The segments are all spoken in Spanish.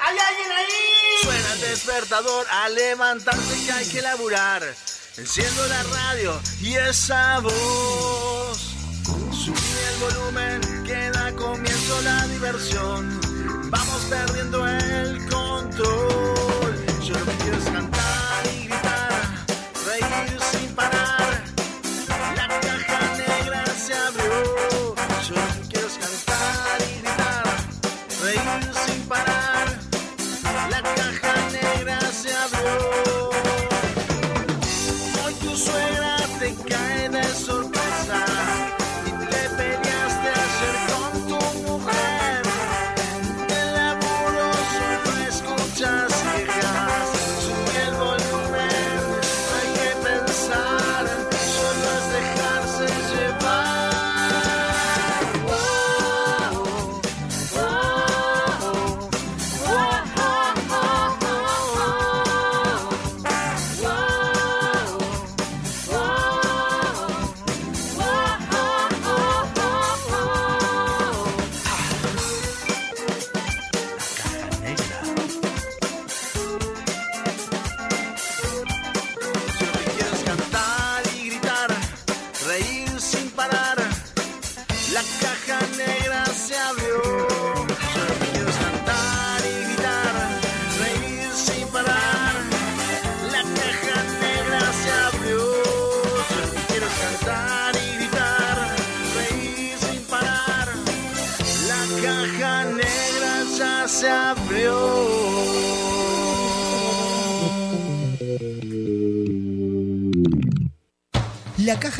¿Hay alguien ahí? Suena el despertador a levantarse que hay que laburar. Enciendo la radio y esa voz. Subí el volumen, que da comienzo la diversión. Vamos perdiendo el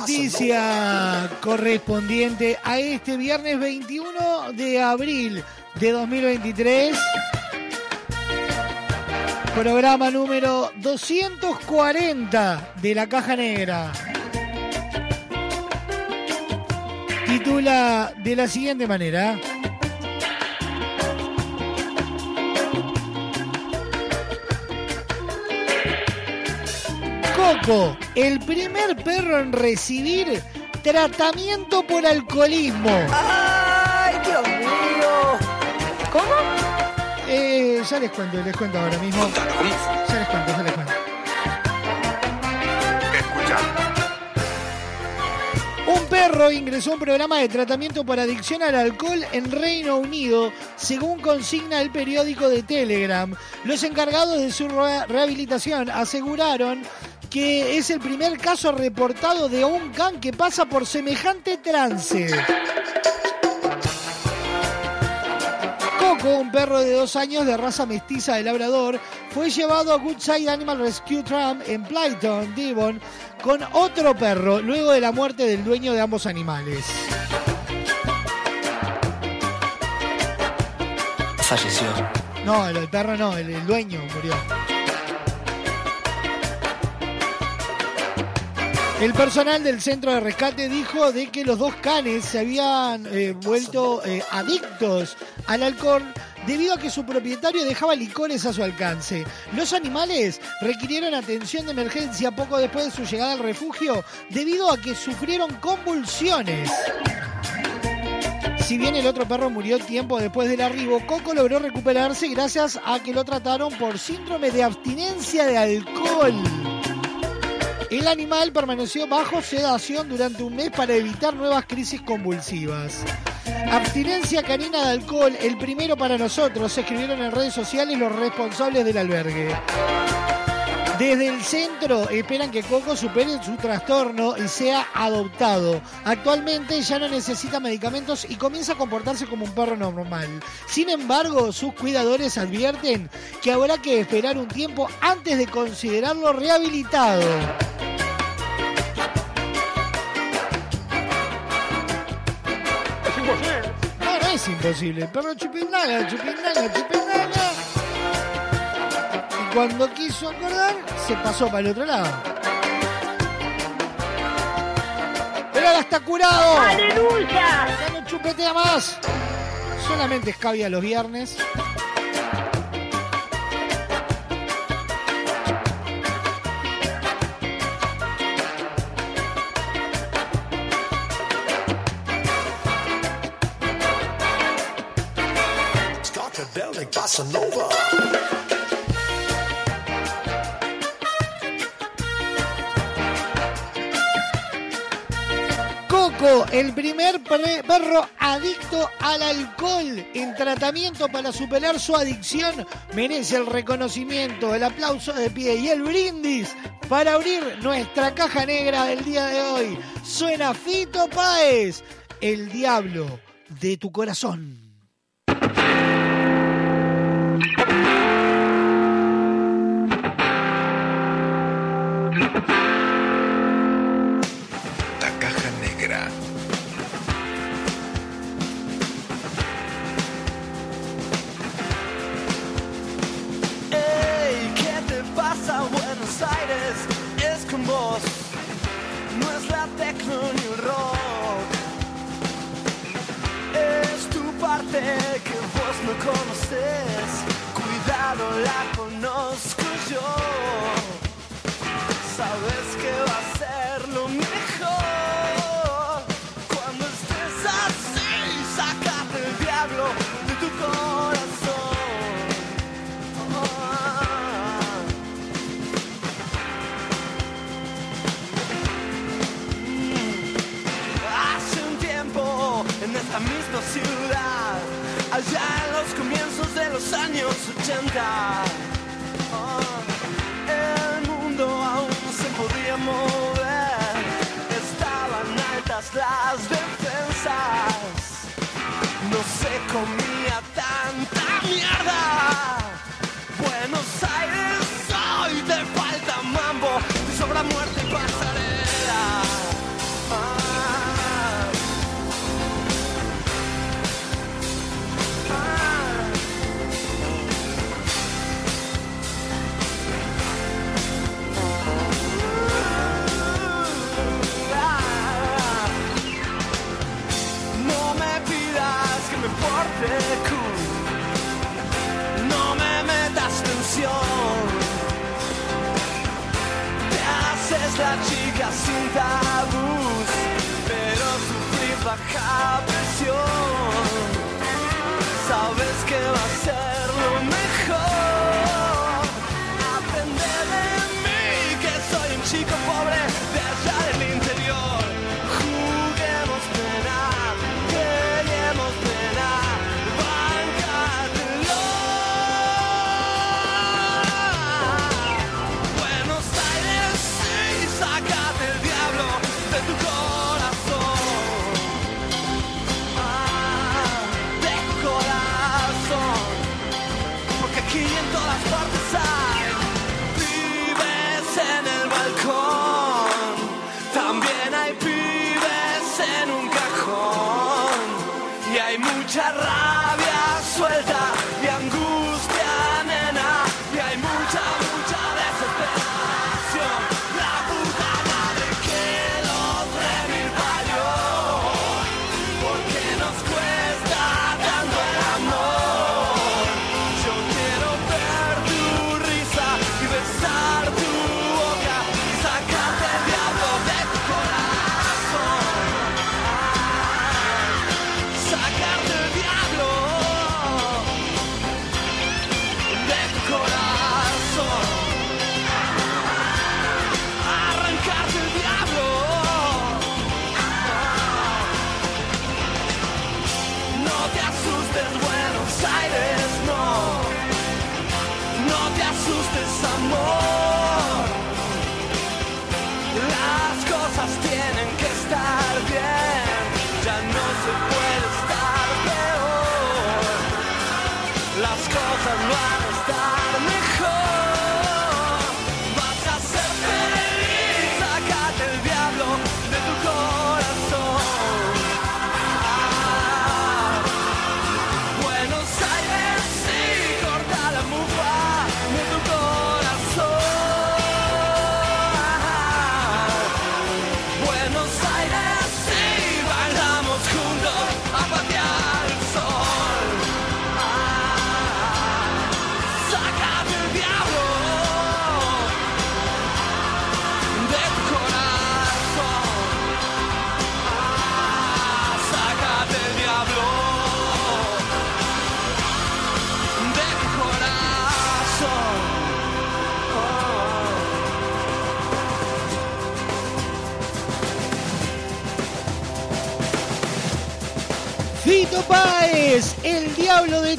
Noticia correspondiente a este viernes 21 de abril de 2023. Programa número 240 de la Caja Negra. Titula de la siguiente manera. Coco, el primer perro en recibir tratamiento por alcoholismo. ¡Ay, Dios mío! ¿Cómo? Eh, ya les cuento, les cuento ahora mismo. Ya les cuento, ya les cuento. Escucha. Un perro ingresó a un programa de tratamiento por adicción al alcohol en Reino Unido, según consigna el periódico de Telegram. Los encargados de su re- rehabilitación aseguraron que es el primer caso reportado de un can que pasa por semejante trance. Coco, un perro de dos años de raza mestiza de labrador, fue llevado a Goodside Animal Rescue Tram en Plyton, Devon, con otro perro, luego de la muerte del dueño de ambos animales. Falleció. No, el, el perro no, el, el dueño murió. El personal del centro de rescate dijo de que los dos canes se habían eh, vuelto eh, adictos al alcohol debido a que su propietario dejaba licores a su alcance. Los animales requirieron atención de emergencia poco después de su llegada al refugio debido a que sufrieron convulsiones. Si bien el otro perro murió tiempo después del arribo, Coco logró recuperarse gracias a que lo trataron por síndrome de abstinencia de alcohol. El animal permaneció bajo sedación durante un mes para evitar nuevas crisis convulsivas. Abstinencia canina de alcohol, el primero para nosotros, escribieron en redes sociales los responsables del albergue. Desde el centro esperan que Coco supere su trastorno y sea adoptado. Actualmente ya no necesita medicamentos y comienza a comportarse como un perro normal. Sin embargo, sus cuidadores advierten que habrá que esperar un tiempo antes de considerarlo rehabilitado. Es imposible. El perro chupindaga, chupindaga, chupindaga. Y cuando quiso acordar, se pasó para el otro lado. Pero ahora está curado. ¡Aleluya! Ya no chupetea más. Solamente escabia los viernes. Coco, el primer perro adicto al alcohol en tratamiento para superar su adicción, merece el reconocimiento, el aplauso de pie y el brindis para abrir nuestra caja negra del día de hoy. Suena Fito Páez, el diablo de tu corazón. de los años 80. Ah, el mundo aún se podía mover, estaban altas las defensas, no se comía tanta mierda. mucha chica sin tabús, pero sufrí baja presión. Sabes que va a ser lo mejor. Aprende de mí que soy un chico pobre.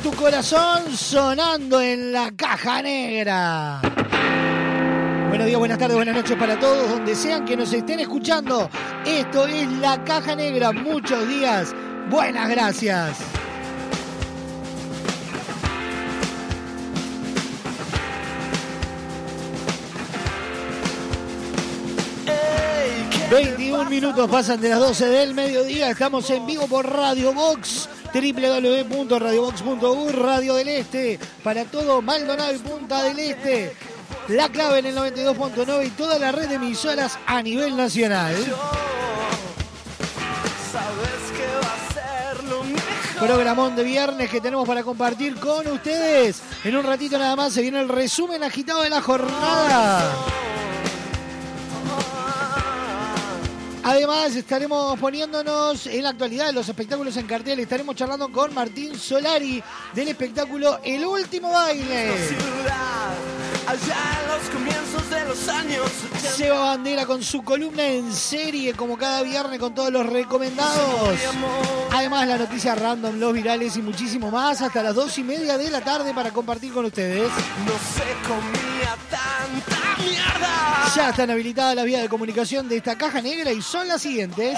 Tu corazón sonando en la caja negra. Buenos días, buenas tardes, buenas noches para todos, donde sean que nos estén escuchando. Esto es la caja negra. Muchos días. Buenas gracias. Ey, ¿qué te 21 pasa? minutos pasan de las 12 del mediodía. Estamos en vivo por Radio Box, www.radiobox.uy, Radio del Este, para todo Maldonado y Punta del Este. La clave en el 92.9 y toda la red de emisoras a nivel nacional. Programón de viernes que tenemos para compartir con ustedes. En un ratito nada más se viene el resumen agitado de la jornada. Además, estaremos poniéndonos en la actualidad de los espectáculos en cartel. Estaremos charlando con Martín Solari del espectáculo El Último Baile. Seba Bandera con su columna en serie, como cada viernes, con todos los recomendados. Además, la noticia random, los virales y muchísimo más, hasta las dos y media de la tarde para compartir con ustedes. No se comía tanta mierda. Ya están habilitadas las vías de comunicación de esta caja negra y son las siguientes.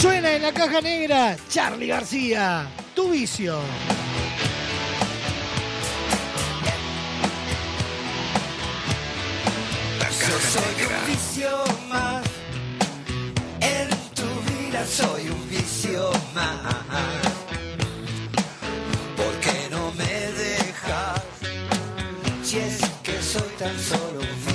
Suena en la caja negra Charlie García, tu vicio. La caja negra. vicio más. En tu vida soy un vicio más. ¿Por qué no me dejas? Si es que soy tan solo un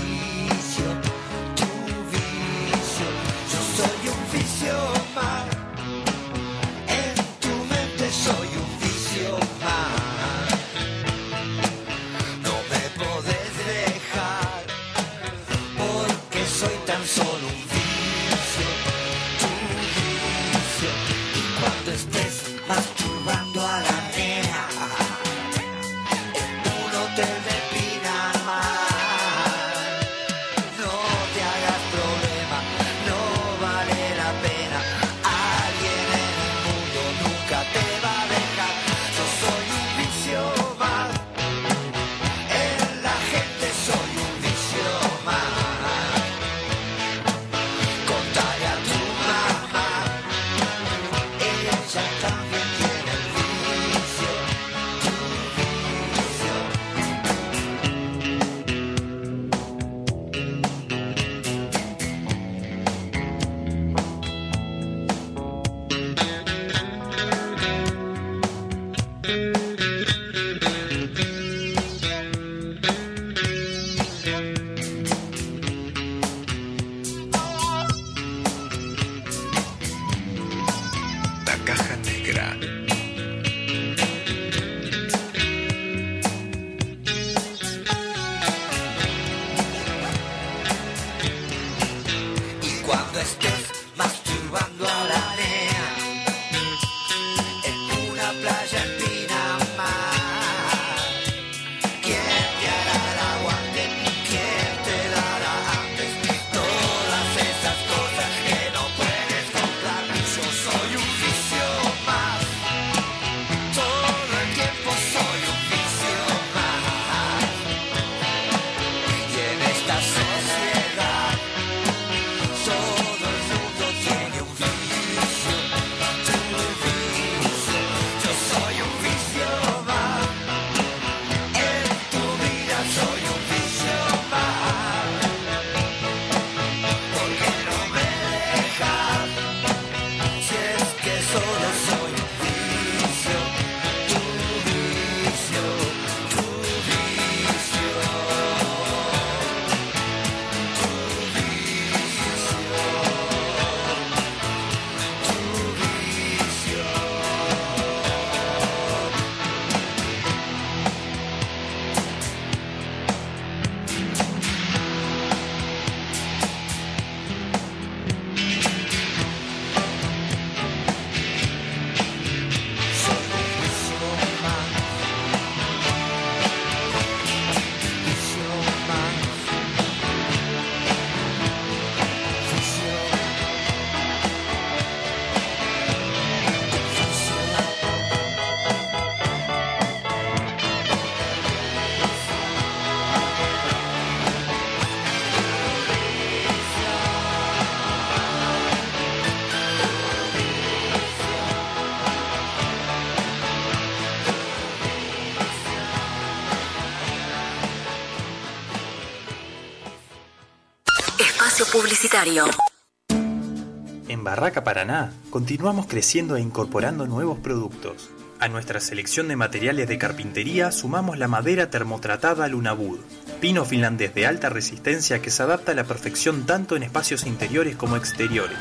En Barraca Paraná continuamos creciendo e incorporando nuevos productos. A nuestra selección de materiales de carpintería sumamos la madera termotratada Lunabud, pino finlandés de alta resistencia que se adapta a la perfección tanto en espacios interiores como exteriores.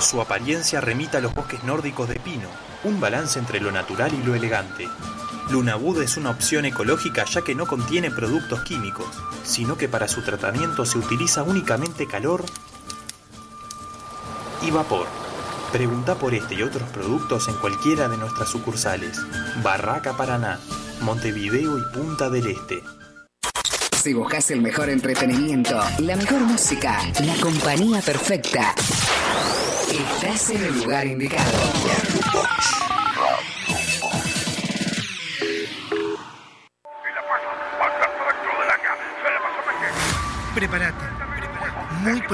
Su apariencia remita a los bosques nórdicos de pino, un balance entre lo natural y lo elegante. Lunabud es una opción ecológica ya que no contiene productos químicos, sino que para su tratamiento se utiliza únicamente calor y vapor. Pregunta por este y otros productos en cualquiera de nuestras sucursales. Barraca Paraná, Montevideo y Punta del Este. Si buscas el mejor entretenimiento, la mejor música, la compañía perfecta, estás en el lugar indicado.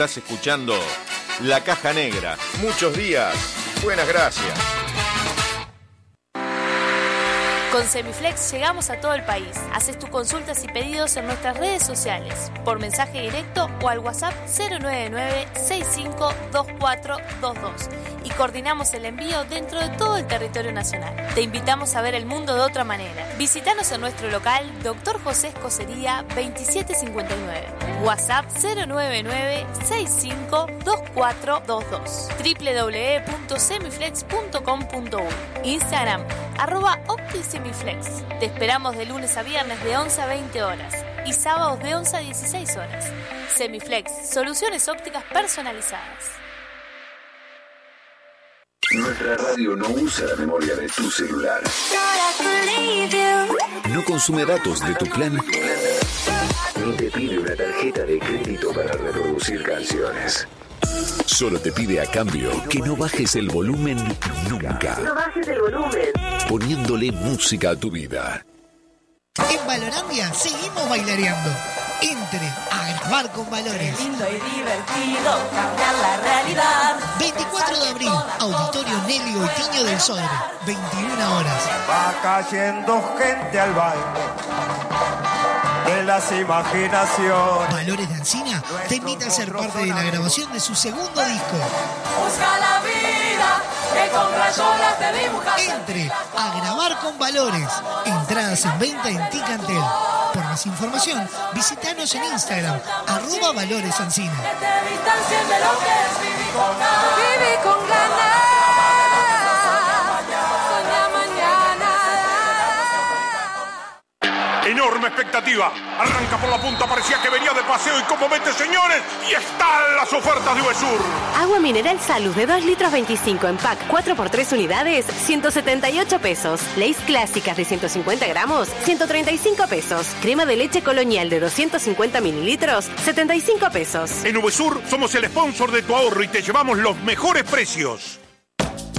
Estás escuchando La Caja Negra. Muchos días. Buenas gracias. Con Semiflex llegamos a todo el país. Haces tus consultas y pedidos en nuestras redes sociales, por mensaje directo o al WhatsApp 099-652422 y coordinamos el envío dentro de todo el territorio nacional. Te invitamos a ver el mundo de otra manera. Visítanos en nuestro local Dr. José Escocería 2759. WhatsApp 099-652422 www.semiflex.com.uy Instagram arroba OptiSemiflex. Te esperamos de lunes a viernes de 11 a 20 horas y sábados de 11 a 16 horas. Semiflex, soluciones ópticas personalizadas. Nuestra radio no usa la memoria de tu celular. No consume datos de tu plan. Ni te pide una tarjeta de crédito para reproducir canciones. Solo te pide a cambio que no bajes el volumen nunca. No bajes el volumen. Poniéndole música a tu vida. En Valorandia seguimos bailareando. Entre a grabar con valores. lindo y divertido cambiar la realidad. 24 de abril, Auditorio Nelly Goitiño del Sodre. 21 horas. Va cayendo gente al baile de las imaginaciones. Valores de Ancina te invita a ser parte de la grabación de su segundo disco. Busca la vida que con rayolas te dibujas. Entre a grabar con valores. Entradas en venta en Ticantel. Por más información, visítanos en Instagram, arroba Valores Ancina. Que te distancien de lo que es vivir con ganas. Vive con ganas. Enorme expectativa. Arranca por la punta, parecía que venía de paseo y como vete, señores, y están las ofertas de Uvesur. Agua mineral Salud de 2 litros 25 en pack 4x3 unidades, 178 pesos. Leis clásicas de 150 gramos, 135 pesos. Crema de leche colonial de 250 mililitros, 75 pesos. En Uvesur somos el sponsor de tu ahorro y te llevamos los mejores precios.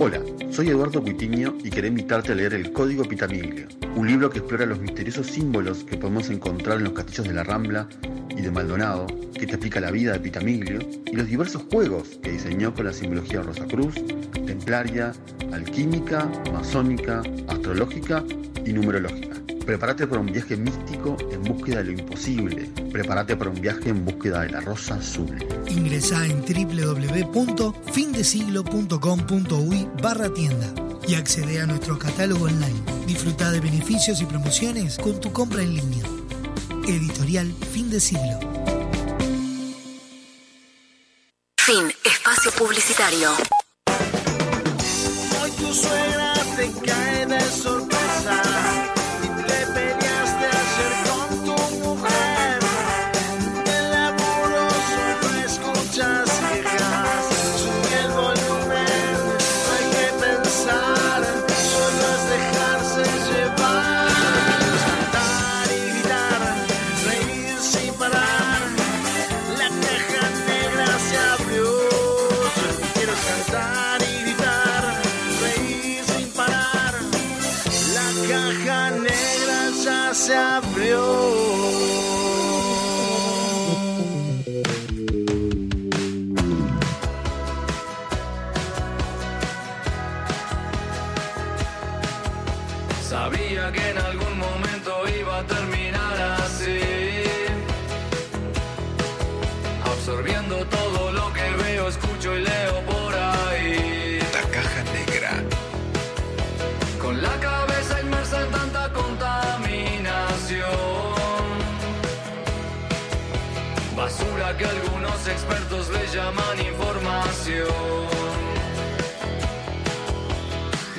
Hola, soy Eduardo Cuitiño y quería invitarte a leer El Código Pitamiglio, un libro que explora los misteriosos símbolos que podemos encontrar en los castillos de la Rambla y de Maldonado, que te explica la vida de Pitamiglio, y los diversos juegos que diseñó con la simbología Rosacruz, templaria, alquímica, masónica, astrológica y numerológica. Prepárate para un viaje místico en búsqueda de lo imposible. Prepárate para un viaje en búsqueda de la rosa azul. Ingresá en www.findesiglo.com.uy barra tienda y accede a nuestro catálogo online. Disfruta de beneficios y promociones con tu compra en línea. Editorial Fin de Siglo. Fin. Espacio publicitario. Hoy tu suegra te cae de sorpresa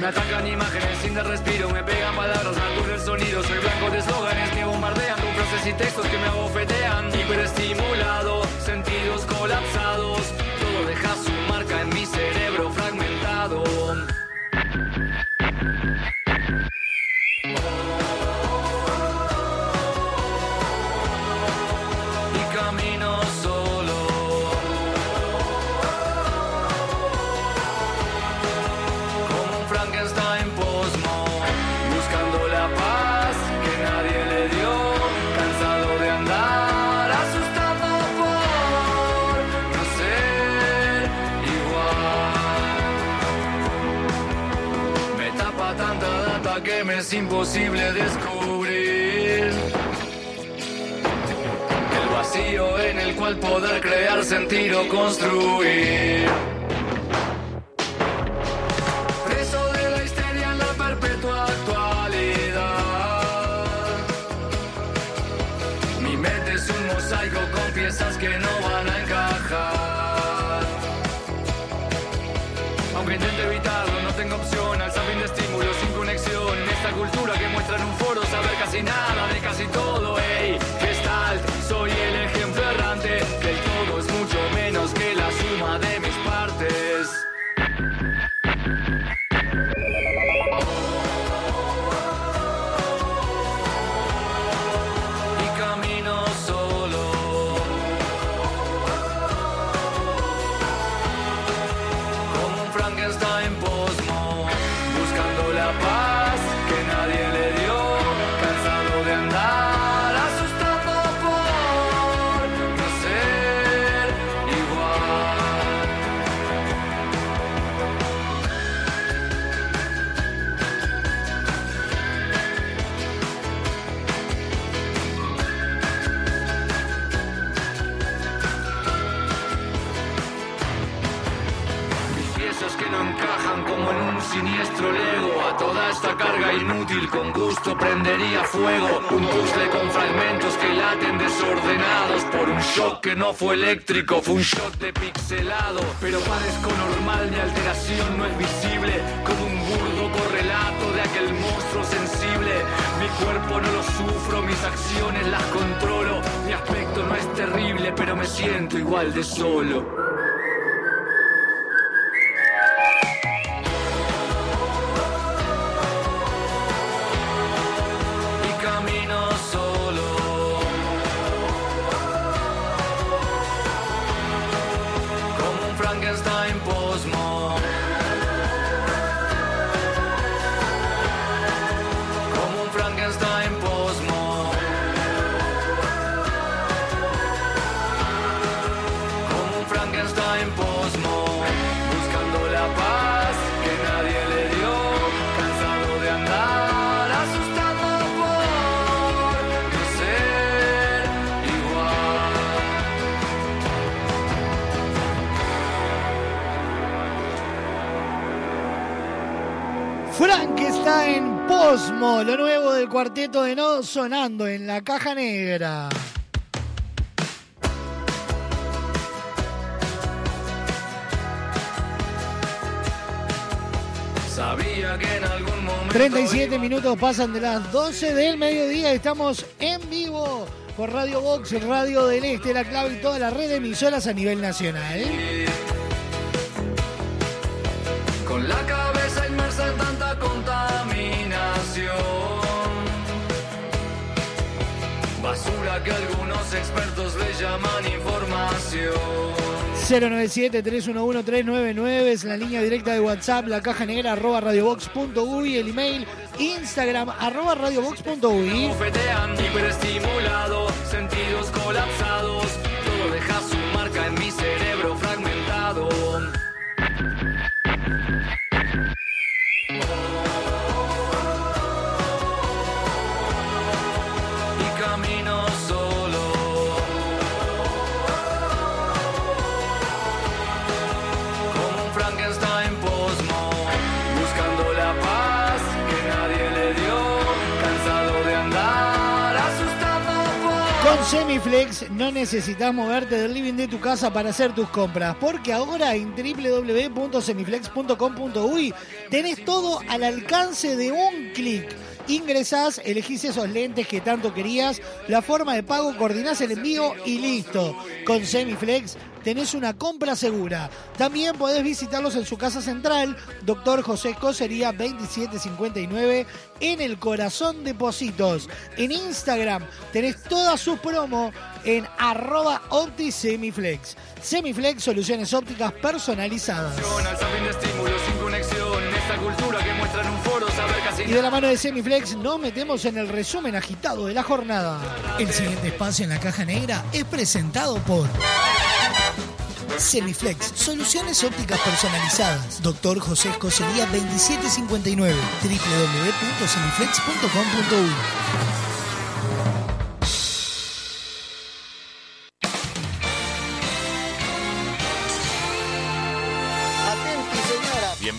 Me atacan imágenes sin dar respiro, me pegan palabras, me el sonido. Soy blanco de eslóganes, me bombardean con frases y textos que me abofetean. Hiperestimulado, sentidos colapsados. Todo deja su marca en mi cerebro es imposible descubrir. El vacío en el cual poder crear, sentir o construir. Cultura que muestra en un foro saber casi nada de casi todo. Ey, Gestalt, soy el ejemplo errante. Que el todo es mucho menos que la suma de mis partes. Prendería fuego. Un puzzle con fragmentos que laten desordenados Por un shock que no fue eléctrico, fue un shock de pixelado Pero parezco normal, mi alteración no es visible. Como un burdo correlato de aquel monstruo sensible. Mi cuerpo no lo sufro, mis acciones las controlo. Mi aspecto no es terrible, pero me siento igual de solo cuarteto de No sonando en la caja negra. Sabía que en algún momento 37 minutos pasan de las 12 del mediodía. Estamos en vivo por Radio Box, Radio del Este, La Clave y toda la red de emisoras a nivel nacional. Algunos expertos le llaman información. 097-311-399 es la línea directa de WhatsApp, la caja negra arroba radiobox.uy, el email Instagram arroba radiobox.uy. Bofetean, hiperestimulado, sentidos colapsados. Semiflex no necesitas moverte del living de tu casa para hacer tus compras, porque ahora en www.semiflex.com.uy tenés todo al alcance de un clic. Ingresás, elegís esos lentes que tanto querías, la forma de pago, coordinás el envío y listo. Con Semiflex tenés una compra segura. También podés visitarlos en su casa central, Doctor José Cosería 2759, en el corazón de Positos. En Instagram tenés todas sus promos en arroba OptiSemiflex. Semiflex, soluciones ópticas personalizadas. Y de la mano de Semiflex nos metemos en el resumen agitado de la jornada. El siguiente espacio en la caja negra es presentado por Semiflex, soluciones ópticas personalizadas. Doctor José Escocería 2759, www.semiflex.com.uy.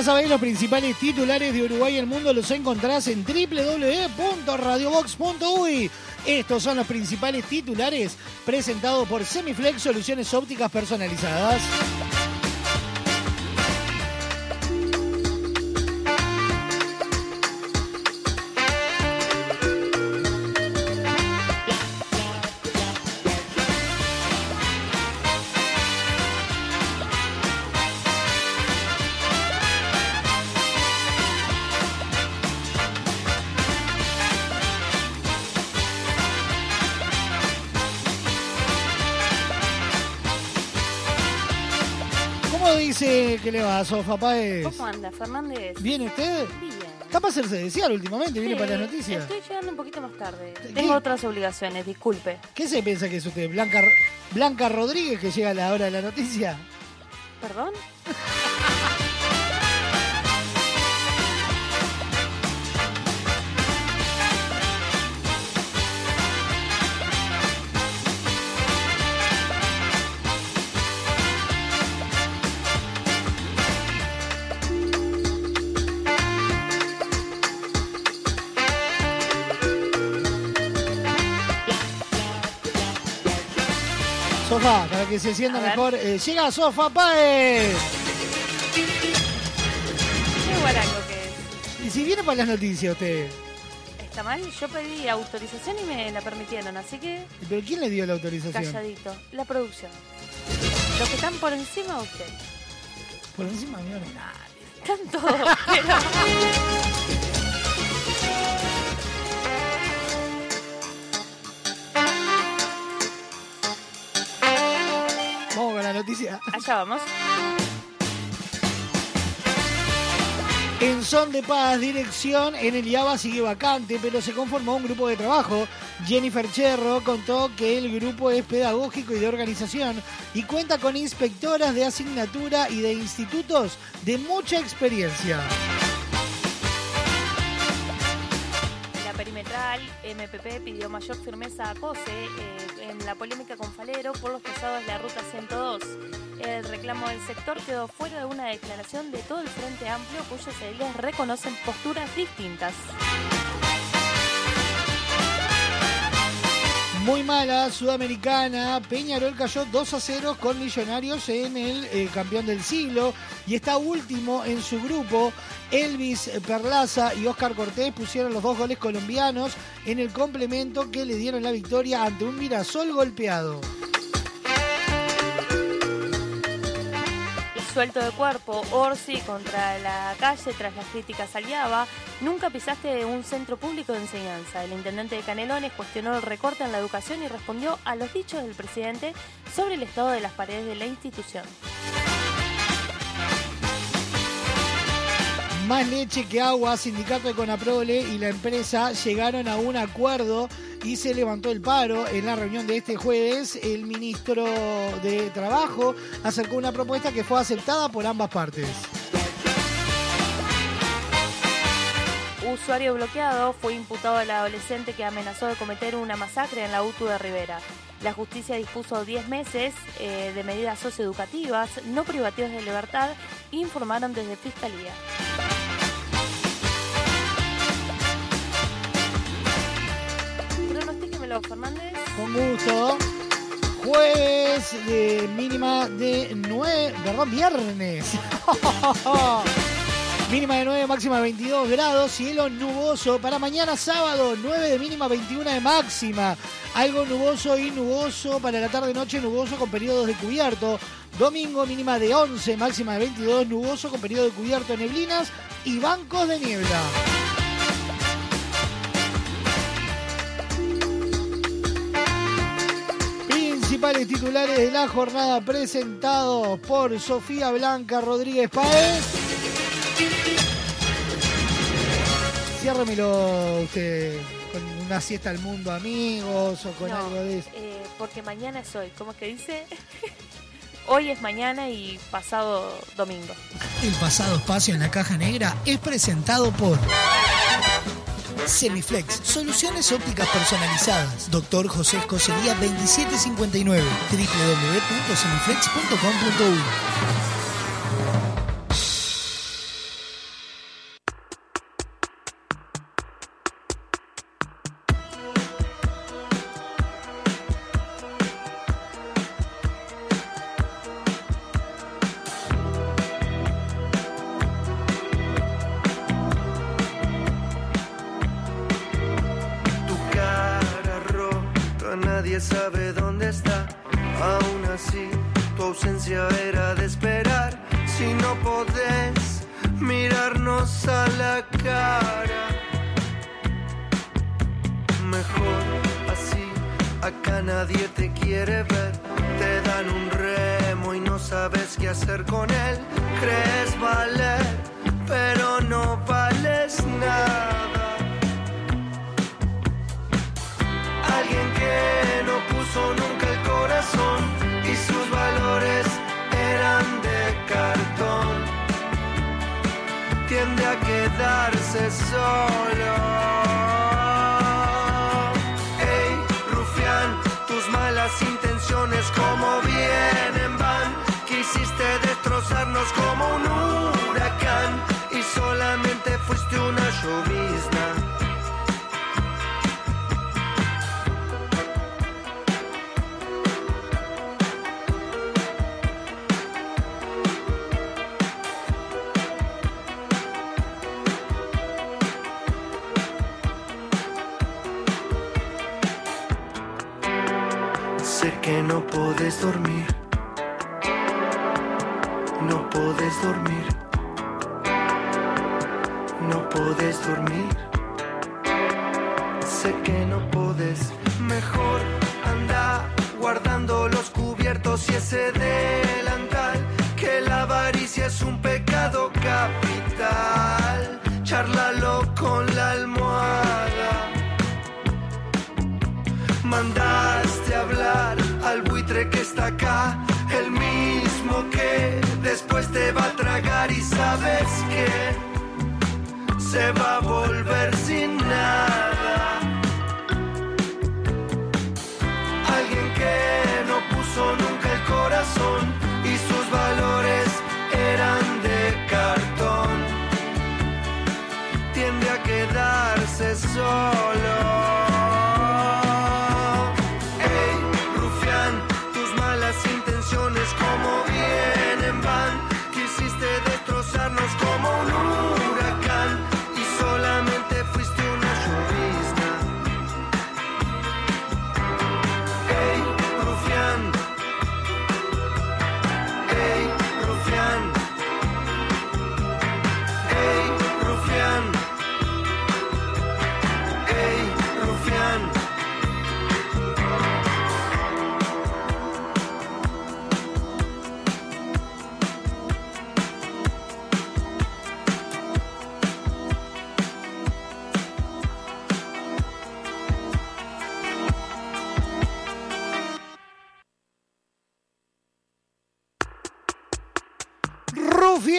Ya sabéis, los principales titulares de Uruguay y el mundo los encontrás en www.radiobox.uy. Estos son los principales titulares presentados por Semiflex Soluciones Ópticas Personalizadas. Que le va Sofa Páez? ¿Cómo anda, Fernández? ¿Viene usted? Bien. Está para hacerse desear últimamente, viene para las noticias. Estoy llegando un poquito más tarde. ¿Qué? Tengo otras obligaciones, disculpe. ¿Qué se piensa que es usted? ¿Blanca, Blanca Rodríguez que llega a la hora de la noticia? ¿Perdón? que se sienta A mejor. eh, llega Sofa Páez. Qué guarango que es. Y si viene para las noticias usted. ¿Está mal? Yo pedí autorización y me la permitieron, así que ¿Pero quién le dio la autorización? calladito. La producción. Los que están por encima de usted. Por encima mío no. Están todos, pero... la noticia. Allá vamos. En Son de Paz, dirección en el IABA sigue vacante, pero se conformó un grupo de trabajo. Jennifer Cherro contó que el grupo es pedagógico y de organización y cuenta con inspectoras de asignatura y de institutos de mucha experiencia. La perimetral MPP pidió mayor firmeza a COSE eh, en la polémica con Falero por los pasados de la ruta 102. El reclamo del sector quedó fuera de una declaración de todo el Frente Amplio cuyos ediles reconocen posturas distintas. Muy mala, Sudamericana. Peñarol cayó 2 a 0 con Millonarios en el eh, campeón del siglo. Y está último en su grupo. Elvis Perlaza y Oscar Cortés pusieron los dos goles colombianos en el complemento que le dieron la victoria ante un Mirasol golpeado. Suelto de cuerpo, Orsi contra la calle tras las críticas al IABA. Nunca pisaste un centro público de enseñanza. El intendente de Canelones cuestionó el recorte en la educación y respondió a los dichos del presidente sobre el estado de las paredes de la institución. Más leche que agua, Sindicato de Conaprole y la empresa llegaron a un acuerdo y se levantó el paro. En la reunión de este jueves, el ministro de Trabajo acercó una propuesta que fue aceptada por ambas partes. Usuario bloqueado fue imputado al adolescente que amenazó de cometer una masacre en la UTU de Rivera. La justicia dispuso 10 meses eh, de medidas socioeducativas, no privativas de libertad, informaron desde Fiscalía. Pronostíquemelo, Fernández. Con gusto. Jueves de mínima de 9, perdón, viernes. Mínima de 9, máxima de 22 grados, cielo nuboso. Para mañana sábado, 9 de mínima, 21 de máxima. Algo nuboso y nuboso. Para la tarde-noche, nuboso con periodos de cubierto. Domingo, mínima de 11, máxima de 22, nuboso con periodo de cubierto, neblinas y bancos de niebla. Principales titulares de la jornada presentados por Sofía Blanca Rodríguez Páez. Ciérremelo usted con una siesta al mundo, amigos, o con No, algo de eso. eh, porque mañana es hoy. ¿Cómo es que dice? hoy es mañana y pasado domingo. El pasado espacio en la caja negra es presentado por Semiflex, soluciones ópticas personalizadas. Doctor José Escocería 2759, www.semiflex.com.uy.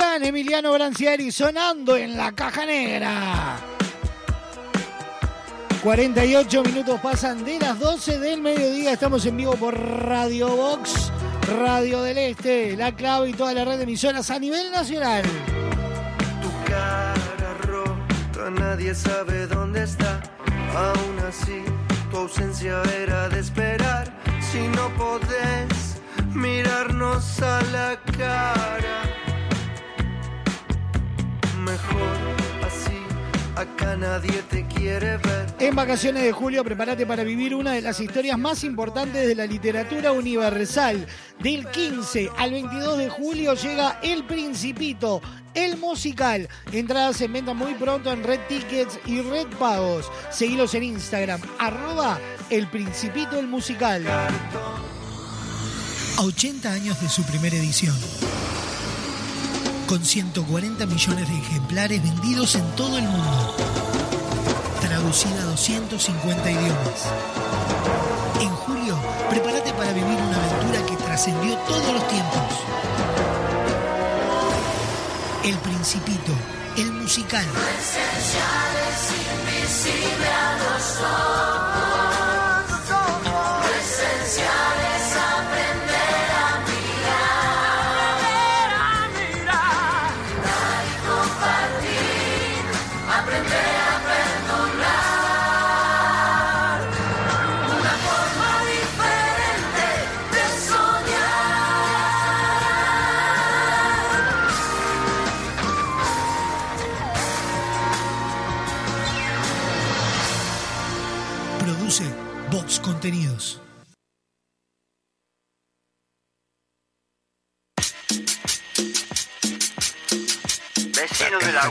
Emiliano Branciari sonando en la caja negra. 48 minutos pasan de las 12 del mediodía. Estamos en vivo por Radio Box, Radio del Este, La Clave y toda la red de emisoras a nivel nacional. Tu cara rota, nadie sabe dónde está. Aún así, tu ausencia era de esperar. Si no podés mirarnos a la cara, mejor así. Acá nadie te quiere ver. En vacaciones de julio, prepárate para vivir una de las historias más importantes de la literatura universal. Del 15 al 22 de julio llega El Principito, el musical. Entradas en venta muy pronto en Red Tickets y Red Pagos. Seguilos en Instagram, arroba El Principito el musical. A 80 años de su primera edición. Con 140 millones de ejemplares vendidos en todo el mundo. Traducida a 250 idiomas. En julio, prepárate para vivir una aventura que trascendió todos los tiempos. El Principito, el musical.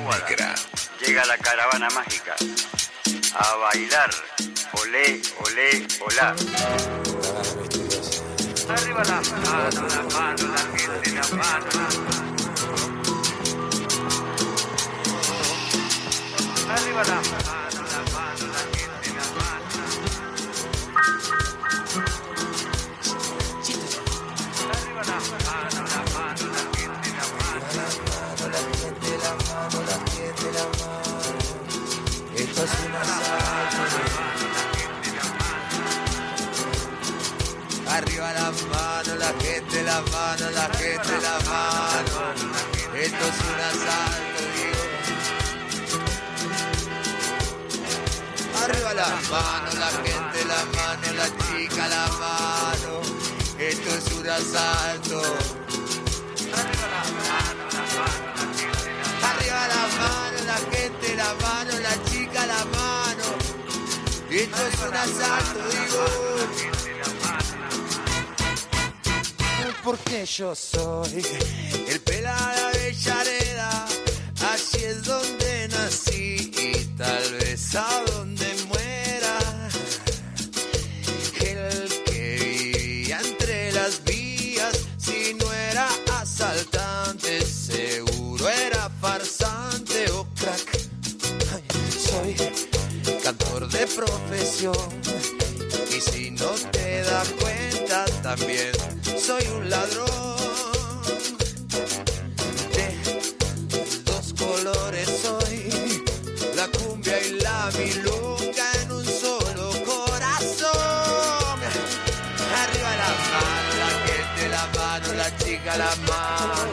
La Guada, llega la caravana mágica a bailar. Olé, olé, olá. Arriba la mano, la mano, la gente, la mano. Arriba la mano, la mano, la gente, la mano. Arriba la mano, la gente, la mano, la gente, la mano. Esto es un asalto, digo. Arriba la mano, la gente, la mano, la chica, la mano. Esto es un asalto. Arriba la mano, la gente, la mano, la mano. Esto es un asalto, digo. Porque yo soy el pelada Avellaneda, así Y si no te das cuenta, también soy un ladrón. De dos colores soy, la cumbia y la milonga en un solo corazón. Arriba la mano, la gente, la mano, la chica, la mano.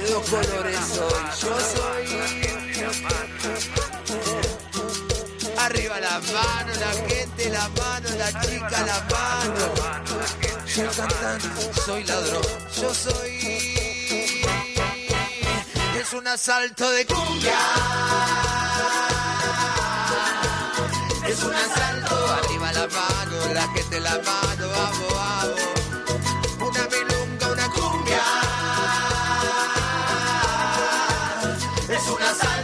de Dos colores la mano, la gente, la mano, la chica, la mano. Yo cantando, soy ladrón, yo soy. Es un asalto de cumbia. Es un asalto, arriba la mano, la gente, la mano, vamos, vamos. Una milonga, una cumbia. Es un asalto.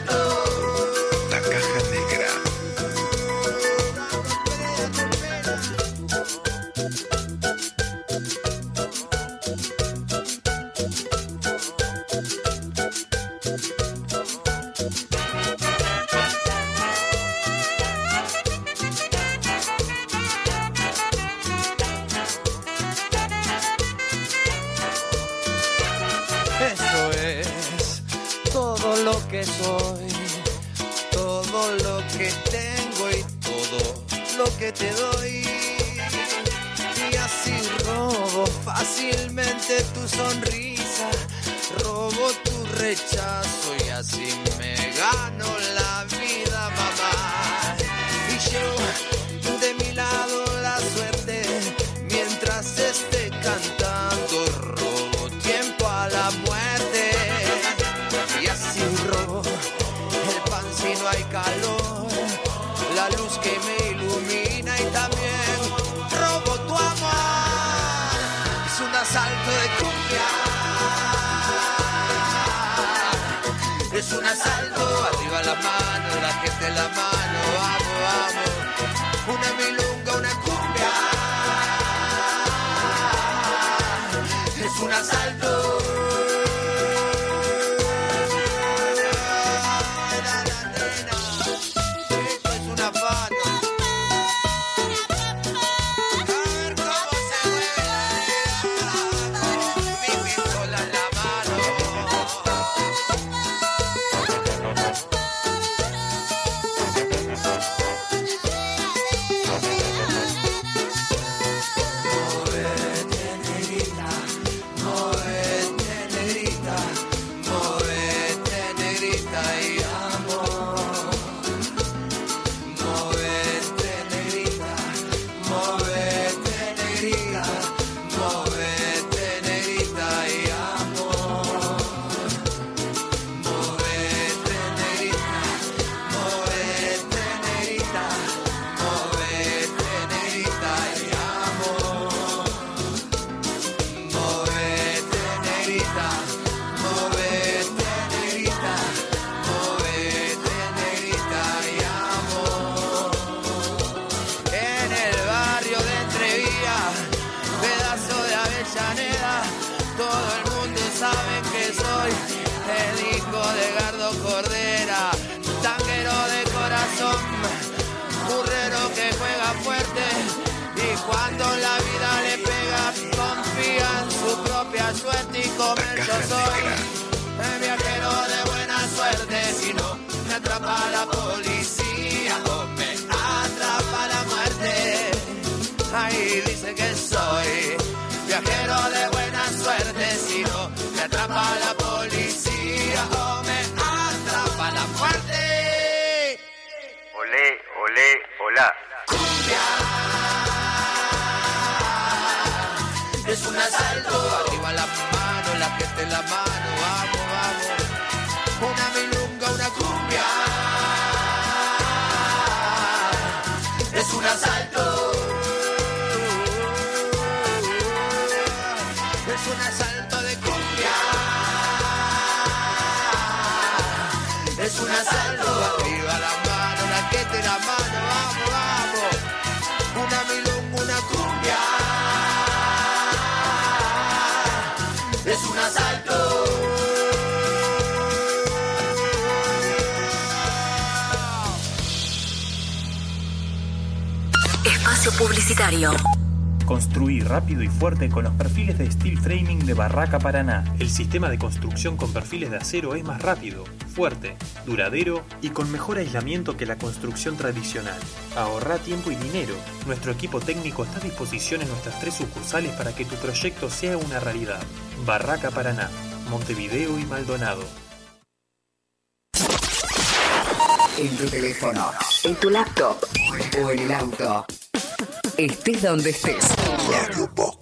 Fuerte con los perfiles de steel framing de Barraca Paraná. El sistema de construcción con perfiles de acero es más rápido, fuerte, duradero y con mejor aislamiento que la construcción tradicional. Ahorra tiempo y dinero. Nuestro equipo técnico está a disposición en nuestras tres sucursales para que tu proyecto sea una realidad. Barraca Paraná, Montevideo y Maldonado. En tu teléfono, en tu laptop o en el auto. Estés donde estés. Radio Box.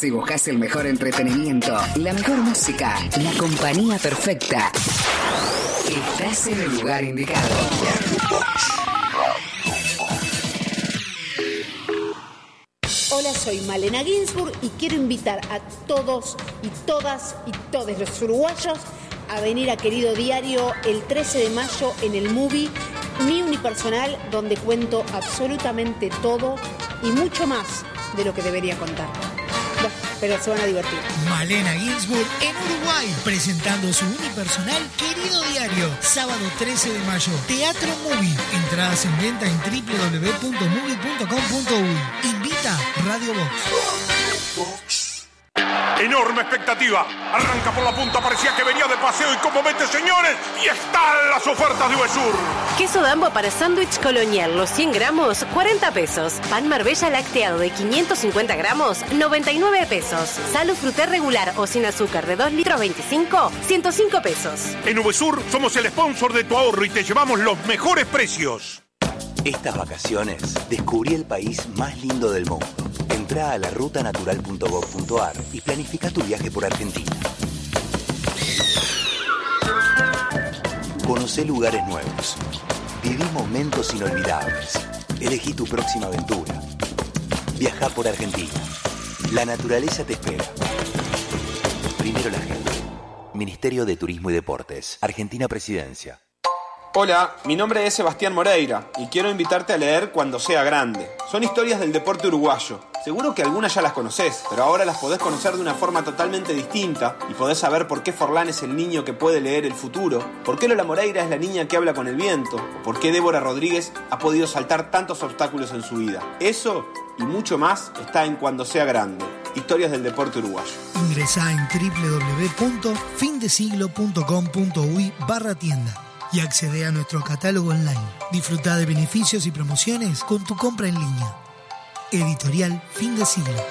Si buscas el mejor entretenimiento, la mejor música, la compañía perfecta, estás en el lugar indicado. Hola, soy Malena Ginsburg y quiero invitar a todos y todas y todos los uruguayos a venir a Querido Diario el 13 de mayo en el movie Mi Unipersonal, donde cuento absolutamente todo y mucho más de lo que debería contar. Pero se van a divertir. Malena Ginsburg en Uruguay, presentando su unipersonal Querido Diario, sábado 13 de mayo. Teatro Movie. Entradas en venta en www.movie.com.uy. Invita Radio Box. Enorme expectativa. Arranca por la punta, parecía que venía de paseo y como mete, señores, y están las ofertas de Uvesur. Queso Dambo para sándwich colonial, los 100 gramos, 40 pesos. Pan Marbella lacteado de 550 gramos, 99 pesos. Salud fruter regular o sin azúcar de 2 litros 25, 105 pesos. En Uvesur somos el sponsor de tu ahorro y te llevamos los mejores precios. Estas vacaciones descubrí el país más lindo del mundo. Entra a la rutanatural.gov.ar y planifica tu viaje por Argentina. Conoce lugares nuevos. Viví momentos inolvidables. Elegí tu próxima aventura. Viaja por Argentina. La naturaleza te espera. Primero la gente. Ministerio de Turismo y Deportes. Argentina Presidencia. Hola, mi nombre es Sebastián Moreira y quiero invitarte a leer Cuando sea grande. Son historias del deporte uruguayo. Seguro que algunas ya las conoces, pero ahora las podés conocer de una forma totalmente distinta y podés saber por qué Forlán es el niño que puede leer el futuro, por qué Lola Moreira es la niña que habla con el viento, o por qué Débora Rodríguez ha podido saltar tantos obstáculos en su vida. Eso y mucho más está en Cuando sea grande. Historias del deporte uruguayo. Ingresá en www.findesiglo.com.uy barra tienda y accede a nuestro catálogo online. Disfruta de beneficios y promociones con tu compra en línea. Editorial Fin de Siglo.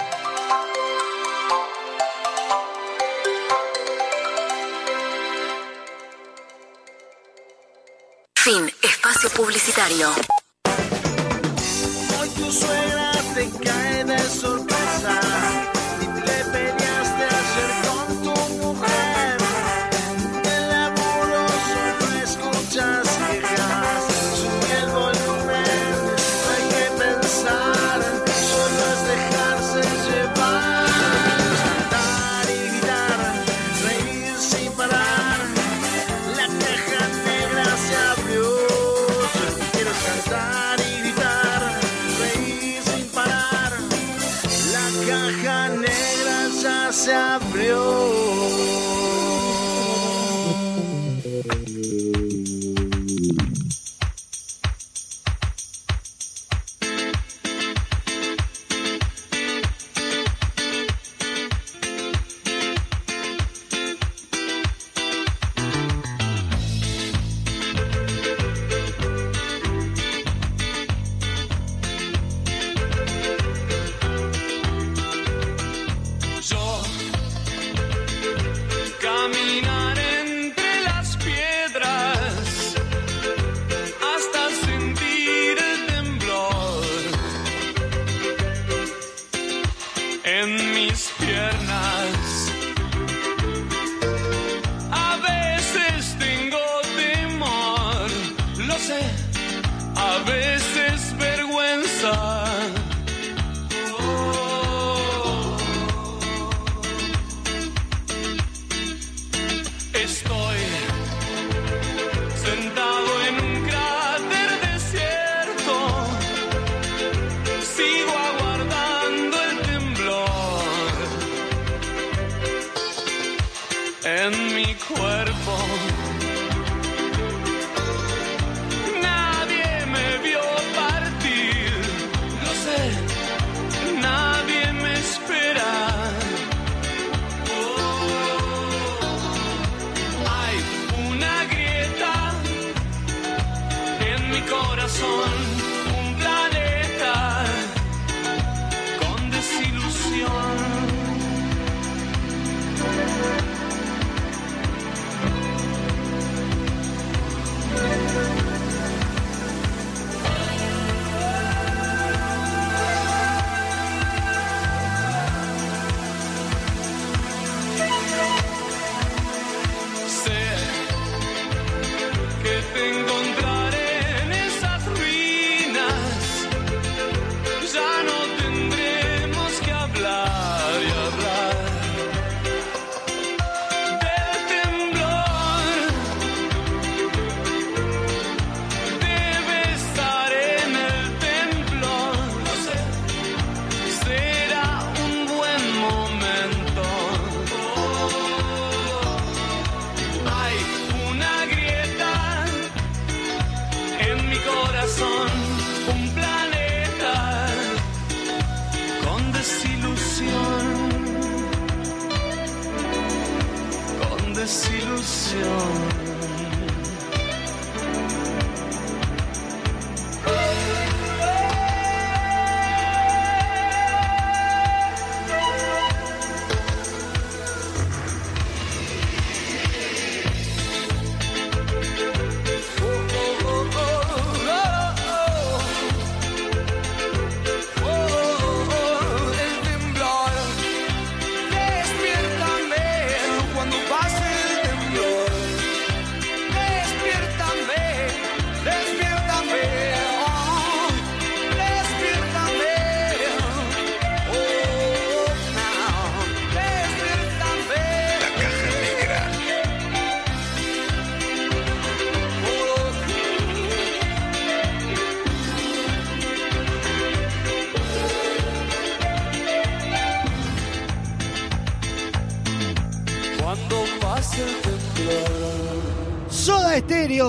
Fin, espacio publicitario. Hoy tu suegra te cae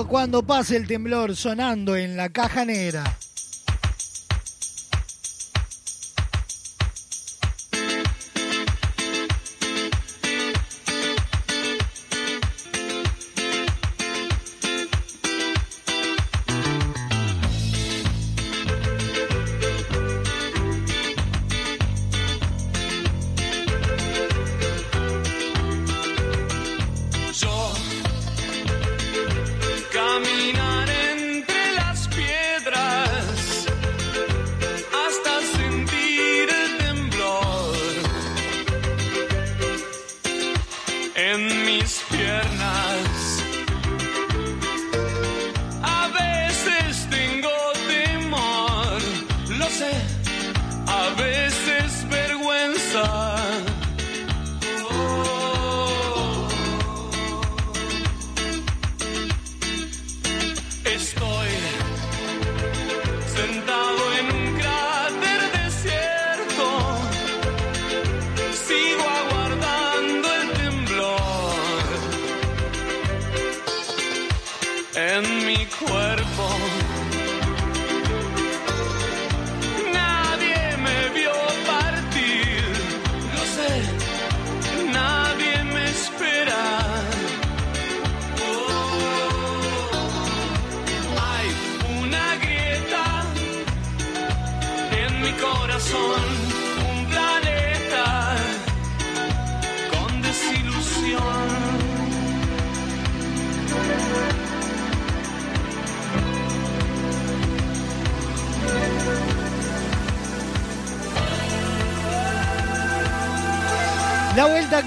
cuando pase el temblor sonando en la caja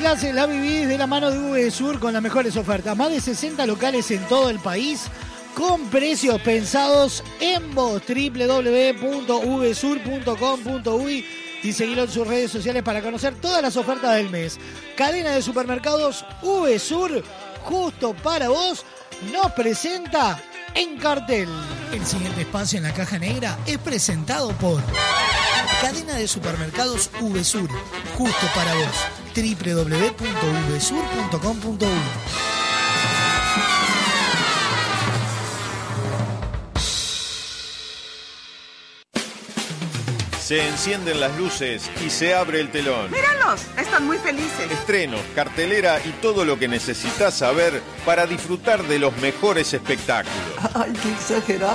la vivís de la mano de VSUR con las mejores ofertas. Más de 60 locales en todo el país con precios pensados en vos. www.vsur.com.uy y seguirlo en sus redes sociales para conocer todas las ofertas del mes. Cadena de supermercados VSUR, justo para vos, nos presenta en cartel. El siguiente espacio en la caja negra es presentado por Cadena de supermercados VSUR, justo para vos. www.vsur.com.uy. Se encienden las luces y se abre el telón. ¡Míralos! Están muy felices. Estrenos, cartelera y todo lo que necesitas saber para disfrutar de los mejores espectáculos. ¡Ay, qué exagerado!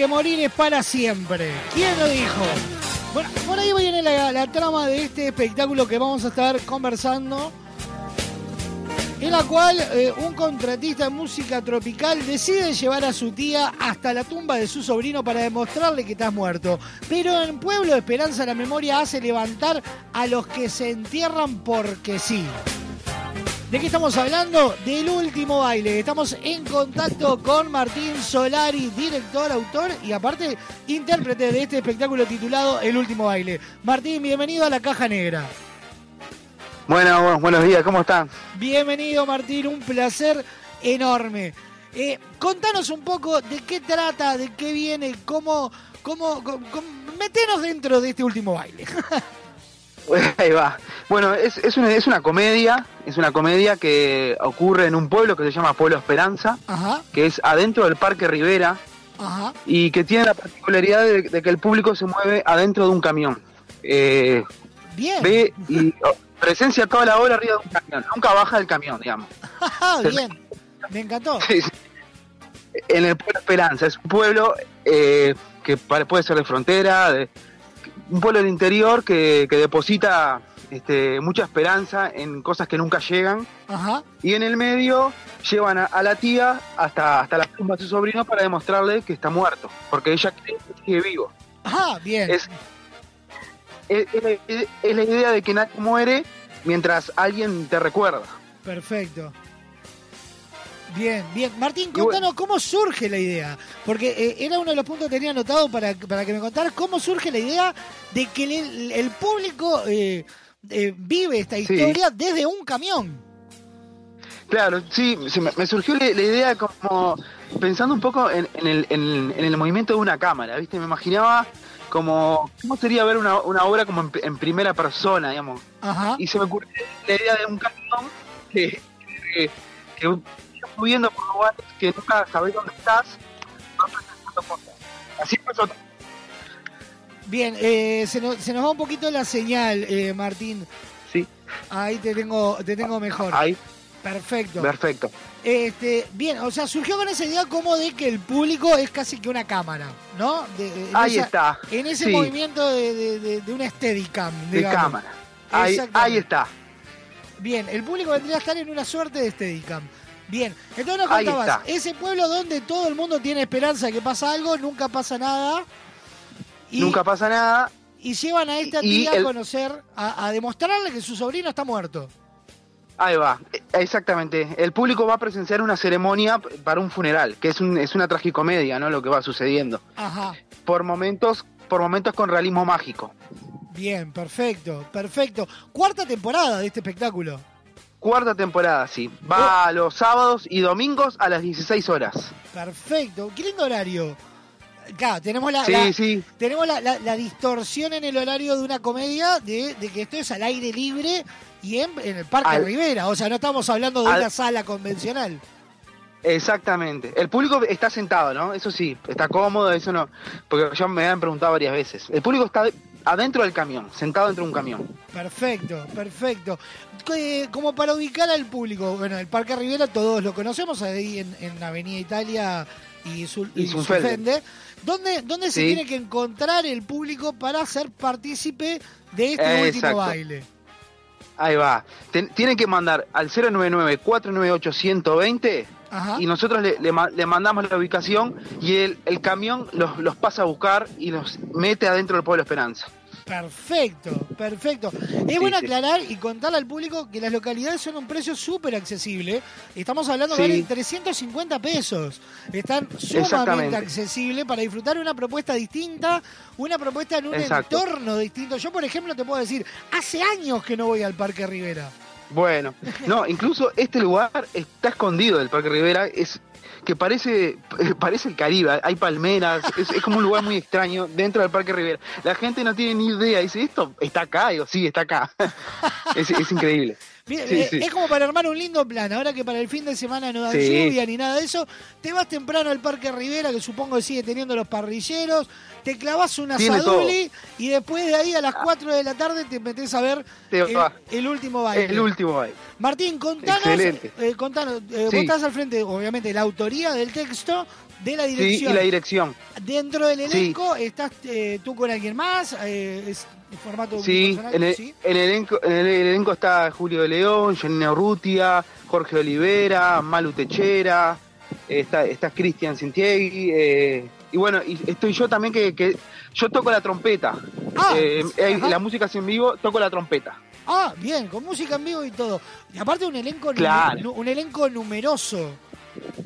Que morir es para siempre? ¿Quién lo dijo? Bueno, por ahí viene la, la trama de este espectáculo que vamos a estar conversando. En la cual eh, un contratista de música tropical decide llevar a su tía hasta la tumba de su sobrino para demostrarle que estás muerto. Pero en Pueblo de Esperanza la memoria hace levantar a los que se entierran porque sí. ¿De qué estamos hablando? Del último baile. Estamos en contacto con Martín Solari, director, autor y aparte intérprete de este espectáculo titulado El último baile. Martín, bienvenido a la Caja Negra. Bueno, bueno, buenos días, ¿cómo están? Bienvenido Martín, un placer enorme. Eh, contanos un poco de qué trata, de qué viene, cómo, cómo, cómo- cómo- metenos dentro de este último baile. Ahí va. Bueno, es, es, una, es una comedia, es una comedia que ocurre en un pueblo que se llama Pueblo Esperanza, Ajá, que es adentro del Parque Rivera ajá. y que tiene la particularidad de, de que el público se mueve adentro de un camión. Eh, Bien. ve y oh, presencia toda la hora arriba de un camión, nunca baja del camión, digamos. Ah, bien. Me encantó. Sí, sí. En el pueblo Esperanza, es un pueblo eh, que puede ser de frontera, de- un pueblo del interior que, que deposita este, mucha esperanza en cosas que nunca llegan. Ajá. Y en el medio llevan a, a la tía hasta, hasta la tumba de su sobrino para demostrarle que está muerto, porque ella cree que sigue vivo. Ah, bien. Es- es la idea de que nadie muere mientras alguien te recuerda. Perfecto. Bien, bien. Martín, contanos cómo surge la idea. Porque eh, era uno de los puntos que tenía anotado para, para que me contaras cómo surge la idea de que el, el público eh, eh, vive esta historia desde un camión. Claro, sí, se me, me surgió la, la idea como pensando un poco en, en el, en- en el movimiento de una cámara, ¿viste? Me imaginaba como, ¿cómo sería ver una, una obra como en, en primera persona, digamos? Ajá. Y se me ocurrió la idea de un camión que, que, que va subiendo por lugares que nunca sabés dónde estás, va presentando cosas. Así empezó. Bien, eh, se, nos, se nos va un poquito la señal, eh, Martín. Sí. Ahí te tengo, te tengo mejor. Ahí, Perfecto. perfecto. Este, bien, o sea, surgió con esa idea como de que el público es casi que una cámara, ¿no? De- de- Ahí esa- está. En ese Sí. movimiento de, de, de- de una Steadicam, De digamos. cámara. Ahí, ahí está. Bien, el público vendría a estar en una suerte de Steadicam. Bien, entonces nos Ahí contabas, está. ese pueblo donde todo el mundo tiene esperanza de que pasa algo, nunca pasa nada, y, Nunca pasa nada. y llevan a esta y tía a el- conocer, a, a demostrarle que su sobrino está muerto. Ahí va, exactamente. El público va a presenciar una ceremonia para un funeral, que es, un, es una tragicomedia, ¿no? Lo que va sucediendo. Ajá. Por momentos, por momentos con realismo mágico. Bien, perfecto, perfecto. Cuarta temporada de este espectáculo. Cuarta temporada, sí. Va los sábados y domingos a las 16 horas. Perfecto, qué lindo horario. Claro, tenemos la, Sí, la- sí. tenemos la, la- la distorsión en el horario de una comedia de, de que esto es al aire libre y en, en el Parque Al- Rivera. O sea, no estamos hablando de al- una sala convencional. Exactamente. El público está sentado, ¿no? Eso sí, está cómodo, eso no. Porque ya me han preguntado varias veces. El público está adentro del camión, sentado dentro de un camión. Perfecto, perfecto. Eh, como para ubicar al público, bueno, el Parque Rivera todos lo conocemos ahí en, en Avenida Italia y, Sul- Y y. ¿Dónde, dónde se tiene que encontrar el público para ser partícipe de este último Exacto. baile? Ahí va. Ten- tienen que mandar al 099-498-120 Ajá. y nosotros le, le ma- le mandamos la ubicación y el, el camión los, los pasa a buscar y los mete adentro del pueblo Esperanza. Perfecto, perfecto. Es bueno aclarar y contarle al público que las localidades son un precio súper accesible. Estamos hablando Sí. de 350 pesos. Están sumamente accesibles para disfrutar una propuesta distinta, una propuesta en un Exacto. entorno distinto. Yo, por ejemplo, te puedo decir, hace años que no voy al Parque Rivera. Bueno, no, incluso este lugar está escondido del Parque Rivera, es que parece parece el Caribe, hay palmeras, es, es como un lugar muy extraño dentro del Parque Rivera. La gente no tiene ni idea, dice, esto está acá, digo, sí, está acá. es, es increíble. Sí, eh, sí. Es como para armar un lindo plan. Ahora que para el fin de semana no da Sí. lluvia ni nada de eso, te vas temprano al Parque Rivera, que supongo que sigue teniendo los parrilleros, te clavas una saduli y después de ahí a las 4 de la tarde te metes a ver el, el último baile. El último baile. Martín, contanos, Excelente. eh, contanos eh, vos estás al frente, obviamente, la autoría del texto de la Sí, dirección. y la dirección. Dentro del Sí. elenco, ¿estás eh, tú con alguien más? Eh, ¿Es en formato Sí, en el, Sí. en el elenco, en el elenco está Julio de León, Janina Urrutia, Jorge Olivera, Malu Techera, está, está Cristian Sintiegui, eh, y bueno, y estoy yo también que, que yo toco la trompeta. Ah, Eh, eh, la música es en vivo, toco la trompeta. Ah, bien, con música en vivo y todo. Y aparte un elenco Claro. un elenco numeroso.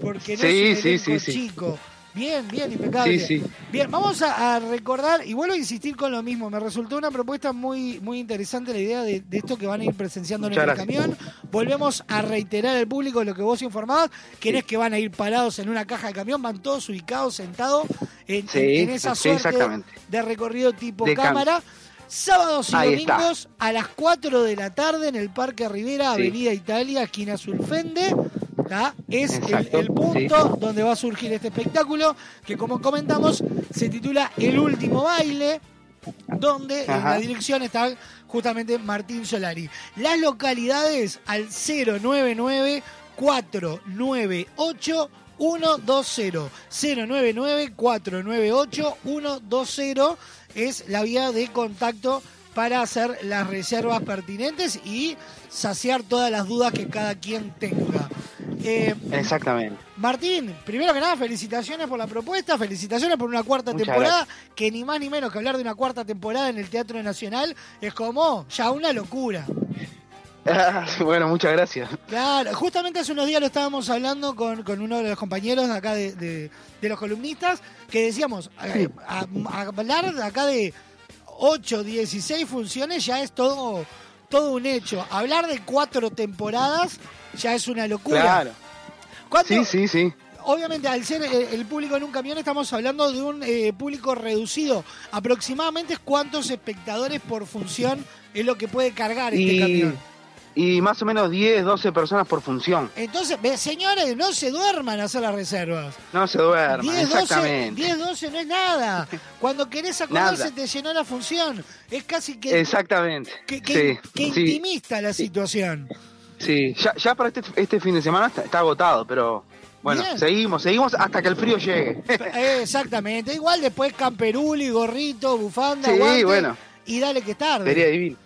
Porque no Sí, es un sí, elenco sí, sí. chico. Bien, bien, impecable. Sí, sí. Bien, vamos a, a recordar, y vuelvo a insistir con lo mismo, me resultó una propuesta muy, muy interesante la idea de, de esto que van a ir presenciando en el gracias. camión. Volvemos a reiterar al público lo que vos informabas, que no es que van a ir parados en una caja de camión, van todos ubicados, sentados en, Sí, en- en esa suerte de recorrido tipo De cámara. Sábados y Ahí está. domingos a las 4 de la tarde en el Parque Rivera. Avenida Italia, esquina Sulfende. ¿Tá? Es el, el punto donde va a surgir este espectáculo, que como comentamos, se titula El último baile, donde en Ajá. la dirección está justamente Martín Solari. Las localidades al 099 498 120 099 498 120 es la vía de contacto para hacer las reservas pertinentes y saciar todas las dudas que cada quien tenga. Eh, Exactamente. Martín, primero que nada, felicitaciones por la propuesta, felicitaciones por una cuarta Muchas temporada, que ni más ni menos que hablar de una cuarta temporada en el Teatro Nacional es como ya una locura. bueno, muchas gracias. Claro, justamente hace unos días lo estábamos hablando con, con uno de los compañeros acá de, de- de los columnistas, que decíamos, a- a- hablar acá de 8, 16 funciones ya es todo, todo un hecho. Hablar de cuatro temporadas ya es una locura. Claro. ¿Cuándo- Sí, sí, sí. Obviamente, al ser eh, el público en un camión, estamos hablando de un eh, público reducido. Aproximadamente, ¿cuántos espectadores por función es lo que puede cargar este camión? Y más o menos 10, 12 personas por función. Entonces, señores, no se duerman a hacer las reservas. No se duerman, 10, 12, exactamente. 10, 12 no es nada. Cuando querés acordar Nada. se te llenó la función. Es casi que, Exactamente. que, que- sí, que sí, intimista la situación. sí. Ya, ya para este, este fin de semana está, está agotado, pero bueno, Bien. seguimos, seguimos hasta que el frío llegue. Eh, Exactamente. Igual después camperuli, gorrito, bufanda, Sí, guante, bueno. y dale que tarde. Sería divino.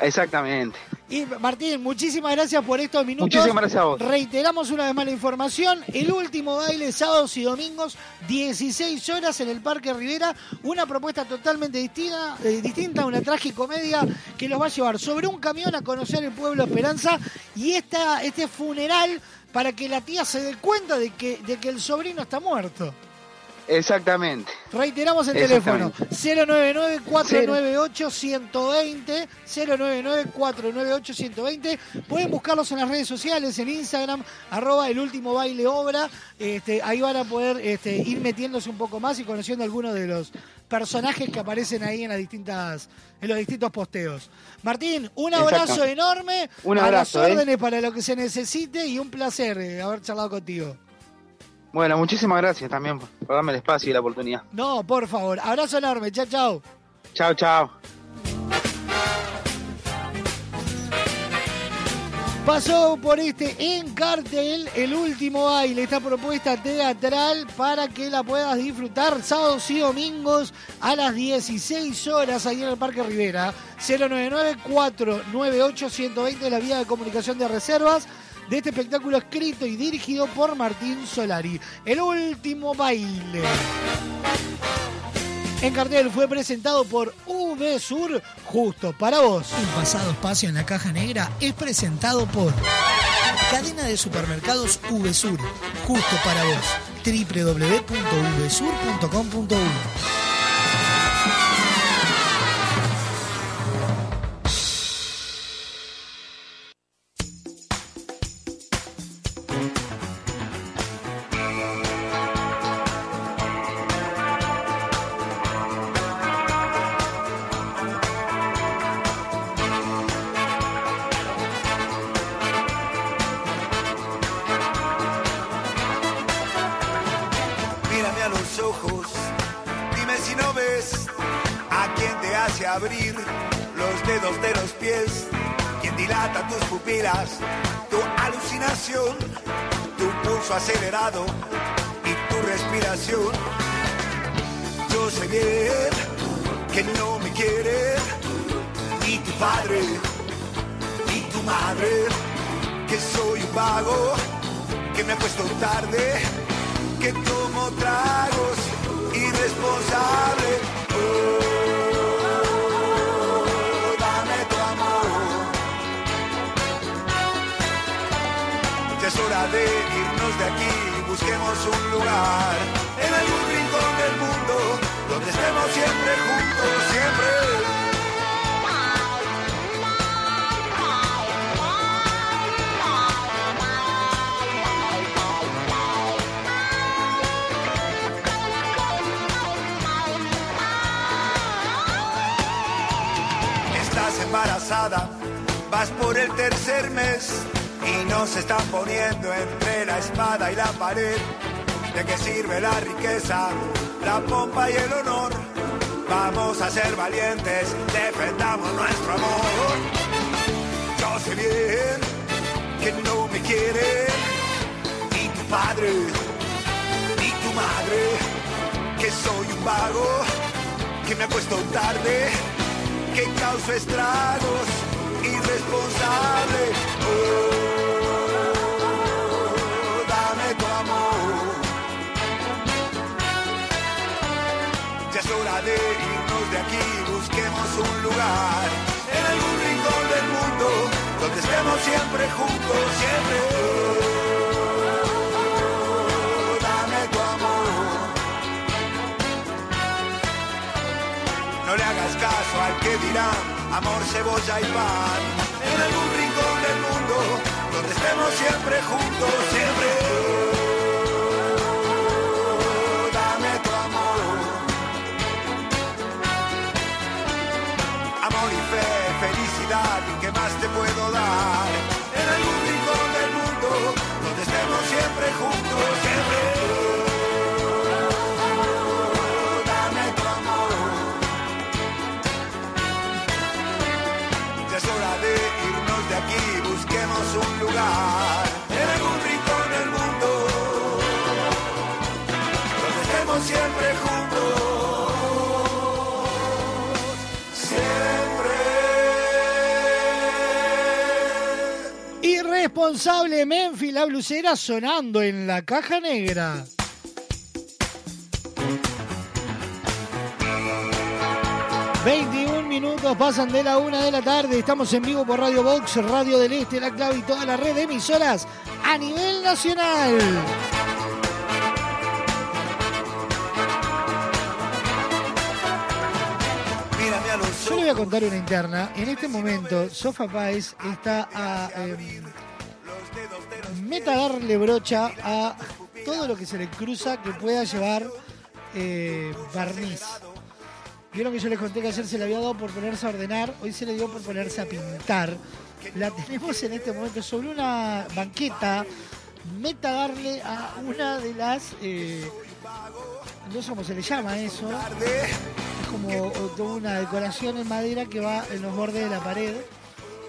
Exactamente. Y Martín, muchísimas gracias por estos minutos. Muchísimas gracias a vos. Reiteramos una vez más la información. El último baile, sábados y domingos, 16 horas en el Parque Rivera. Una propuesta totalmente distinta, eh, distinta una tragicomedia que los va a llevar sobre un camión a conocer el pueblo Esperanza y esta, este funeral para que la tía se dé cuenta de que, de que el sobrino está muerto. Exactamente. Reiteramos el teléfono Exactamente. 099-498-120 099-498-120 Pueden buscarlos en las redes sociales, en Instagram, arroba el último baile obra. Este, ahí van a poder este, ir metiéndose un poco más y conociendo algunos de los personajes que aparecen ahí en las distintas, en los distintos posteos. Martín, un abrazo enorme, Un a abrazo, las ¿eh? órdenes para lo que se necesite y un placer eh, haber charlado contigo. Bueno, muchísimas gracias también por darme el espacio y la oportunidad. No, por favor, abrazo enorme, chao, chao. Chao, chao. Pasó por este en cartel el último baile, esta propuesta teatral para que la puedas disfrutar sábados y domingos a las 16 horas ahí en el Parque Rivera. 099-498-120 es la vía de comunicación de reservas de este espectáculo escrito y dirigido por Martín Solari. El último baile. En cartel fue presentado por V Sur, justo para vos. Un pasado espacio en la caja negra es presentado por Cadena de Supermercados VSUR, justo para vos. www.vsur.com.uno blusera sonando en la caja negra. ...21 minutos pasan de la una de la tarde... ...estamos en vivo por Radio Box, Radio del Este, La Clave y toda la red de emisoras... ...a nivel nacional. Yo le voy a contar una interna. En este momento, Sofa Páez está a eh, meta darle brocha a todo lo que se le cruza que pueda llevar eh, barniz. Vieron que yo les conté que ayer se le había dado por ponerse a ordenar, hoy se le dio por ponerse a pintar. La tenemos en este momento sobre una banqueta, meta darle a una de las... eh, no sé cómo se le llama eso. Es como una decoración en madera que va en los bordes de la pared.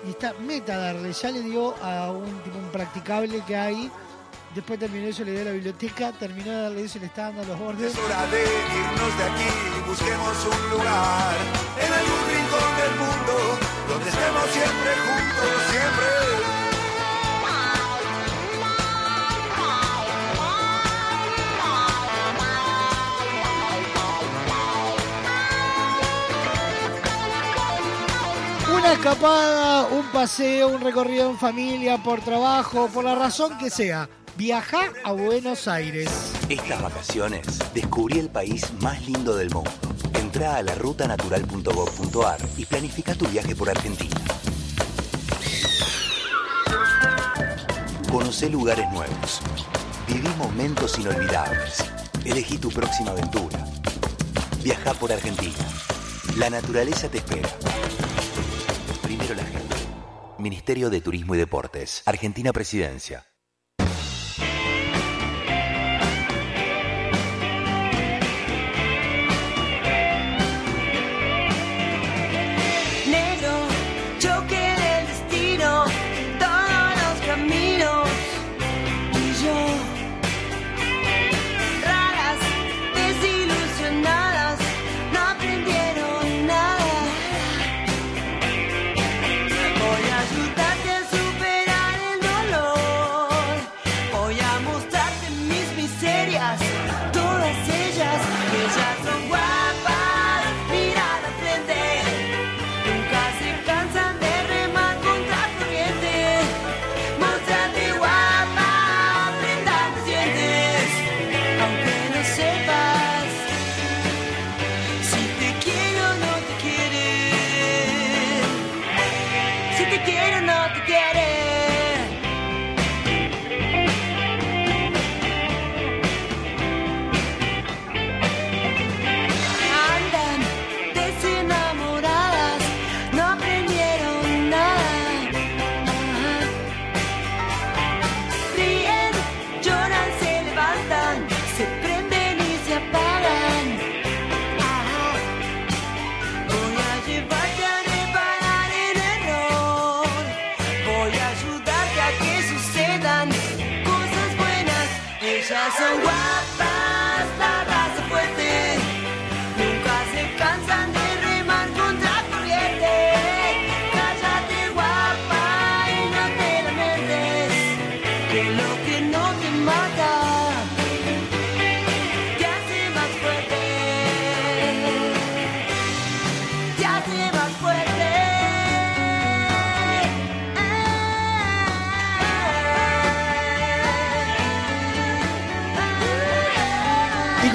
Y está meta darle, ya le dio a un tipo un practicable que hay. Después terminó eso, le dio a la biblioteca, terminó de darle eso y le está dando a los bordes. Es hora de irnos de aquí, busquemos un lugar en algún rincón del mundo donde estemos siempre juntos, siempre. Una escapada, un paseo, un recorrido en familia, por trabajo, por la razón que sea. Viaja a Buenos Aires. Estas vacaciones descubrí el país más lindo del mundo. Entra a la rutanatural.gov.ar y planifica tu viaje por Argentina. Conoce lugares nuevos. Viví momentos inolvidables. Elegí tu próxima aventura. Viaja por Argentina. La naturaleza te espera. Ministerio de Turismo y Deportes. Argentina Presidencia.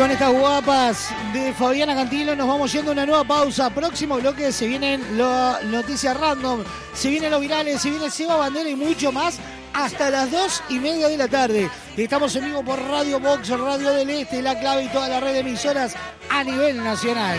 Con estas guapas de Fabiana Cantilo nos vamos yendo a una nueva pausa. Próximo bloque se vienen las noticias random, se vienen los virales, se viene Seba Bandera y mucho más hasta las dos y media de la tarde. Estamos en vivo por Radio Box, Radio del Este, La Clave y toda la red de emisoras a nivel nacional.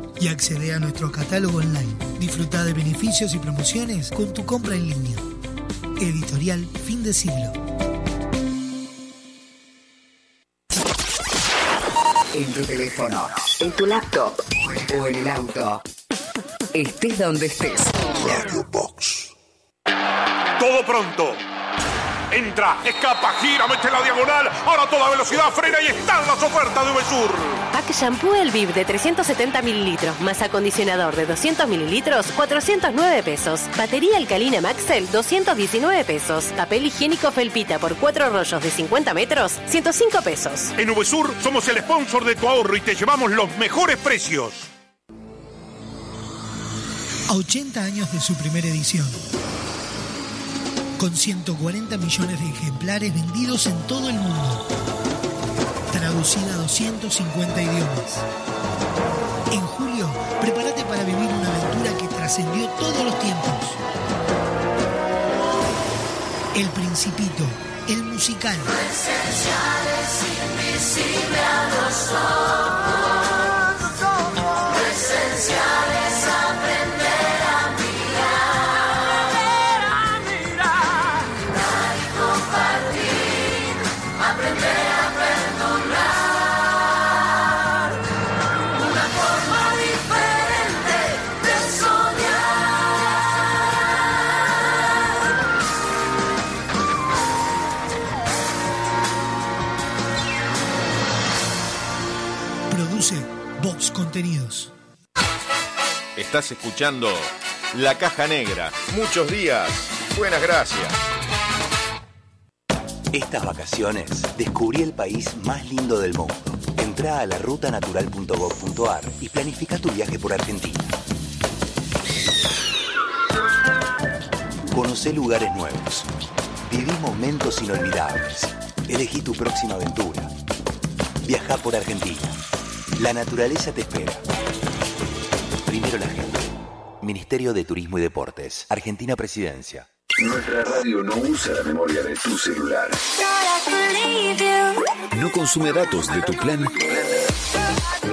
y accede a nuestro catálogo online. Disfruta de beneficios y promociones con tu compra en línea. Editorial Fin de Siglo. En tu teléfono, en tu laptop o en el auto. Estés donde estés. Radio Box. Todo pronto. Entra, escapa, gira, mete la diagonal. Ahora a toda velocidad frena y están las ofertas de Uvesur. Pack Shampoo El Viv de 370 mililitros más acondicionador de 200 mililitros, 409 pesos. Batería alcalina Maxell, 219 pesos. Papel higiénico Felpita por 4 rollos de 50 metros, 105 pesos. En Uvesur somos el sponsor de tu ahorro y te llevamos los mejores precios. A 80 años de su primera edición. Con 140 millones de ejemplares vendidos en todo el mundo. Traducida a 250 idiomas. En julio, prepárate para vivir una aventura que trascendió todos los tiempos. El Principito, el musical. es invisible a los ojos. Contenidos. Estás escuchando La Caja Negra. Muchos días. Buenas gracias. Estas vacaciones descubrí el país más lindo del mundo. Entrá a la rutanatural.gov.ar y planifica tu viaje por Argentina. Conocé lugares nuevos. Viví momentos inolvidables. Elegí tu próxima aventura. Viaja por Argentina. La naturaleza te espera. Primero la gente. Ministerio de Turismo y Deportes. Argentina Presidencia. Nuestra radio no usa la memoria de tu celular. No consume datos de tu plan.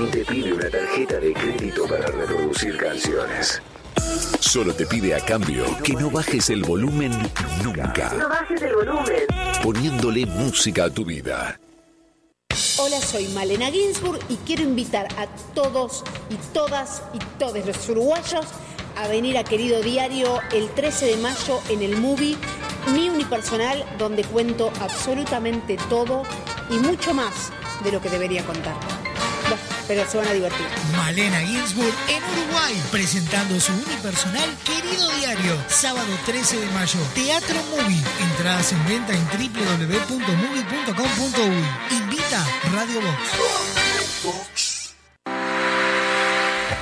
Ni te pide una tarjeta de crédito para reproducir canciones. Solo te pide a cambio que no bajes el volumen nunca. bajes el volumen. Poniéndole música a tu vida. Hola, soy Malena Ginsburg y quiero invitar a todos y todas y todos los uruguayos a venir a Querido Diario el 13 de mayo en el movie Mi Unipersonal, donde cuento absolutamente todo y mucho más de lo que debería contar. Pero se van a divertir. Malena Ginsburg en Uruguay, presentando su unipersonal Querido Diario, sábado 13 de mayo, Teatro Movie. Entradas en venta en www.movie.com.uy. Invita Radio Box.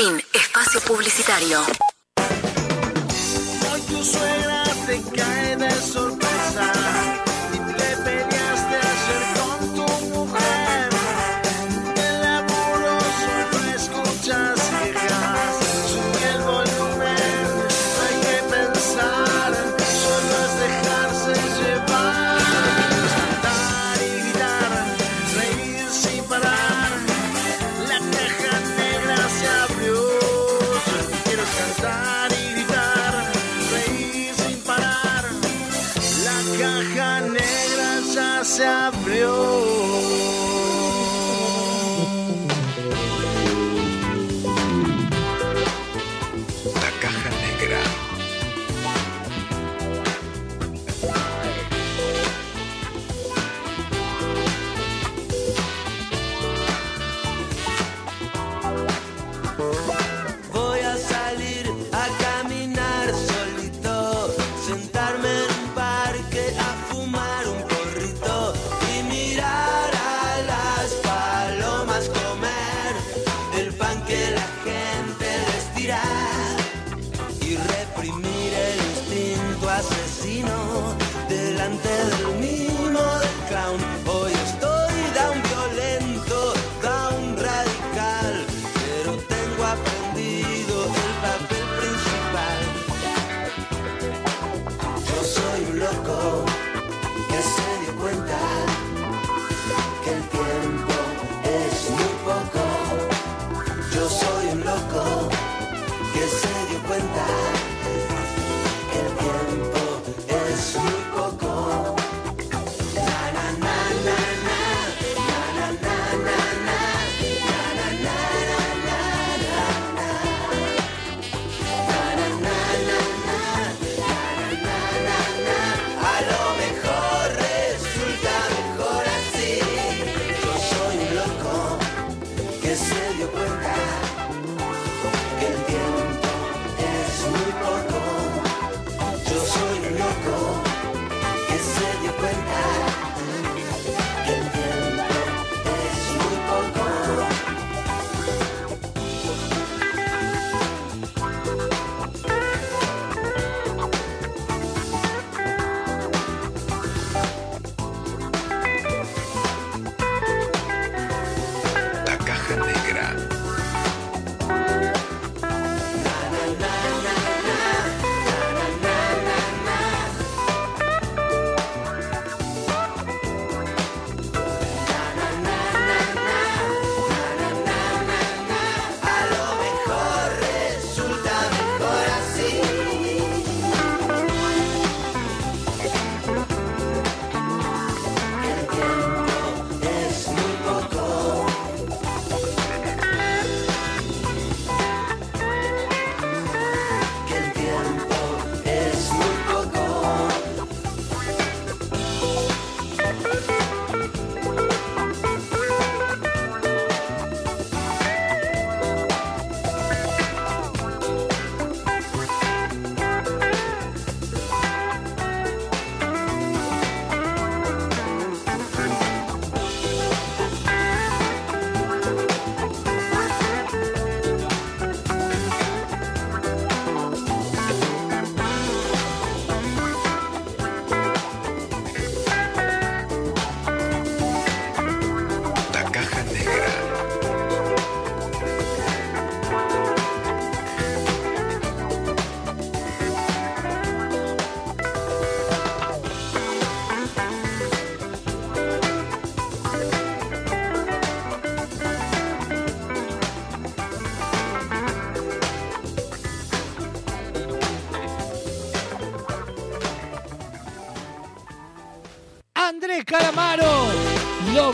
Espacio publicitario.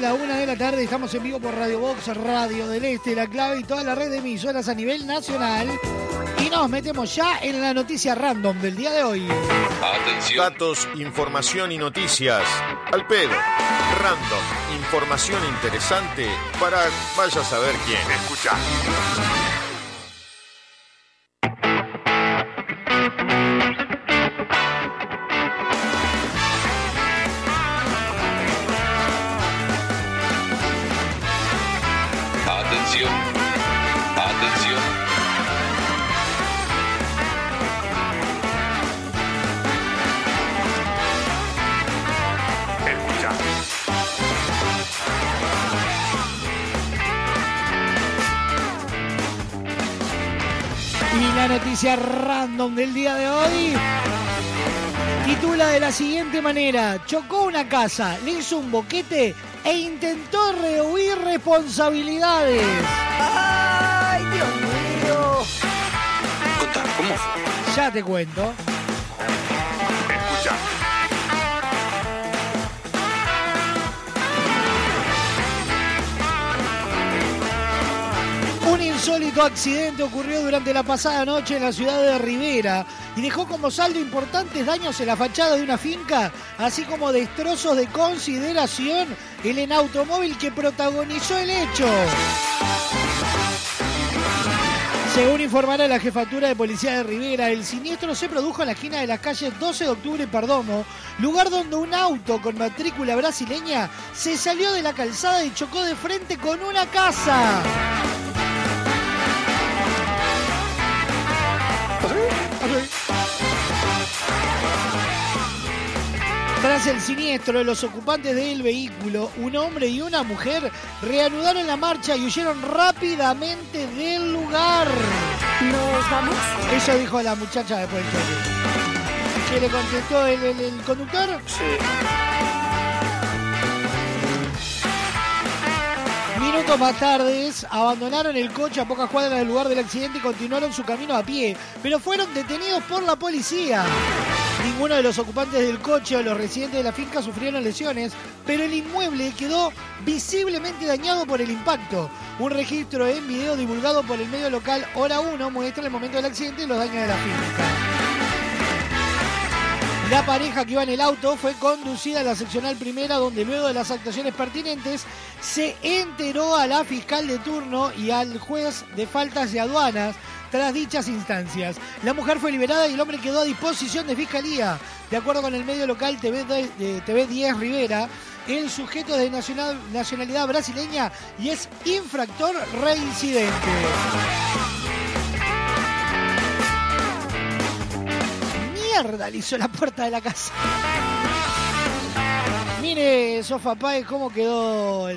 De la una de la tarde. Estamos en vivo por Radio Box, Radio del Este, La Clave y toda la red de emisoras a nivel nacional. Y nos metemos ya en la noticia random del día de hoy. Atención. Datos, información y noticias. Al pedo. Random. Información interesante para vaya a saber quién. Escucha. Siguiente manera: Chocó una casa, le hizo un boquete e intentó rehuir responsabilidades. ¡Ay, Dios mío! ¿Cómo fue? Ya te cuento. Escucha. Un insólito accidente ocurrió durante la pasada noche en la ciudad de Rivera y dejó como saldo importantes daños en la fachada de una finca, así como destrozos de consideración en el automóvil que protagonizó el hecho. Según informará la jefatura de policía de Rivera, el siniestro se produjo en la esquina de las calles 12 de octubre y Perdomo, lugar donde un auto con matrícula brasileña se salió de la calzada y chocó de frente con una casa. Tras el siniestro, los ocupantes del vehículo, un hombre y una mujer, reanudaron la marcha y huyeron rápidamente del lugar. ¿Nos vamos? Eso dijo la muchacha después del choque. ¿Qué le contestó el, el- el conductor? Sí. Minutos más tarde, abandonaron el coche a pocas cuadras del lugar del accidente y continuaron su camino a pie, pero fueron detenidos por la policía. Ninguno de los ocupantes del coche o los residentes de la finca sufrieron lesiones, pero el inmueble quedó visiblemente dañado por el impacto. Un registro en video divulgado por el medio local Hora 1 muestra el momento del accidente y los daños de la finca. La pareja que iba en el auto fue conducida a la seccional primera donde luego de las actuaciones pertinentes se enteró a la fiscal de turno y al juez de faltas de aduanas Tras dichas instancias, la mujer fue liberada y el hombre quedó a disposición de fiscalía. De acuerdo con el medio local TV, TV 10 Rivera, el sujeto es de nacional- nacionalidad brasileña y es infractor reincidente. Mierda, le hizo la puerta de la casa. Mire, Sofa cómo quedó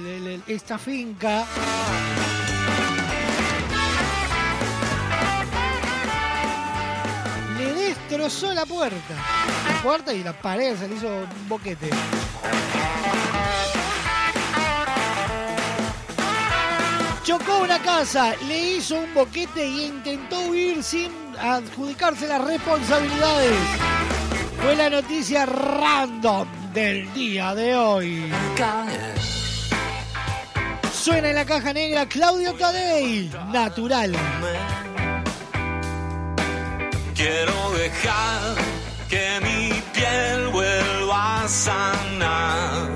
esta finca. La puerta. Puerta y la pared se le hizo un boquete. Chocó una casa, le hizo un boquete y intentó huir sin adjudicarse las responsabilidades. Fue la noticia random del día de hoy. Suena en la caja negra Claudio Tadei, natural. Quiero dejar que mi piel vuelva a sanar.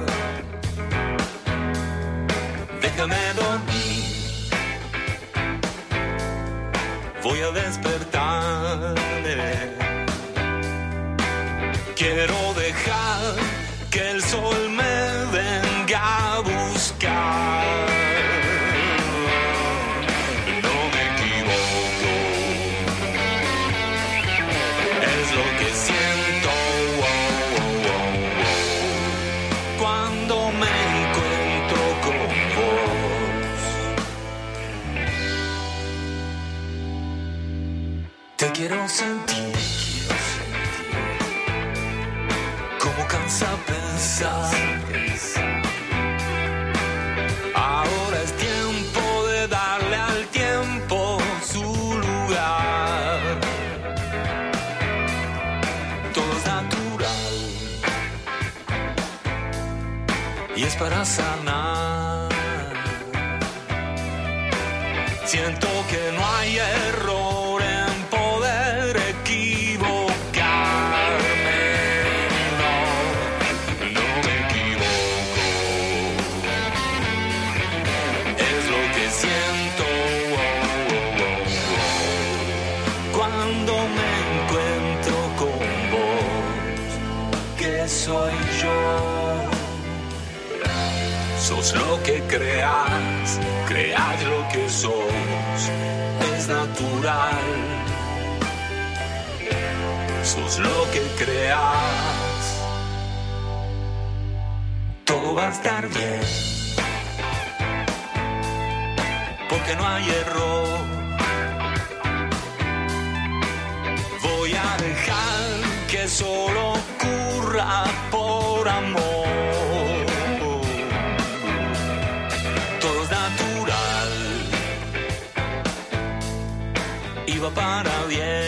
Déjame dormir. Voy a despertar. Quiero dejar que el sol creas, todo va a estar bien, porque no hay error. Voy a dejar que solo ocurra por amor. Todo es natural y va para bien.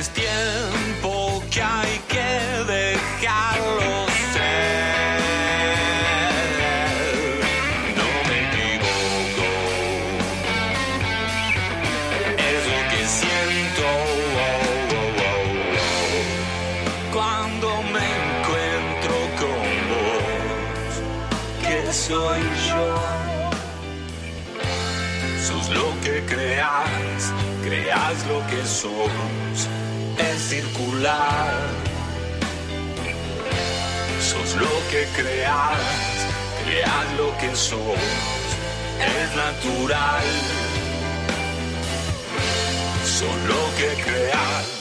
Es tiempo que hay que dejarlo Sos lo que creas, creas lo que sos, es natural. Sos lo que creas.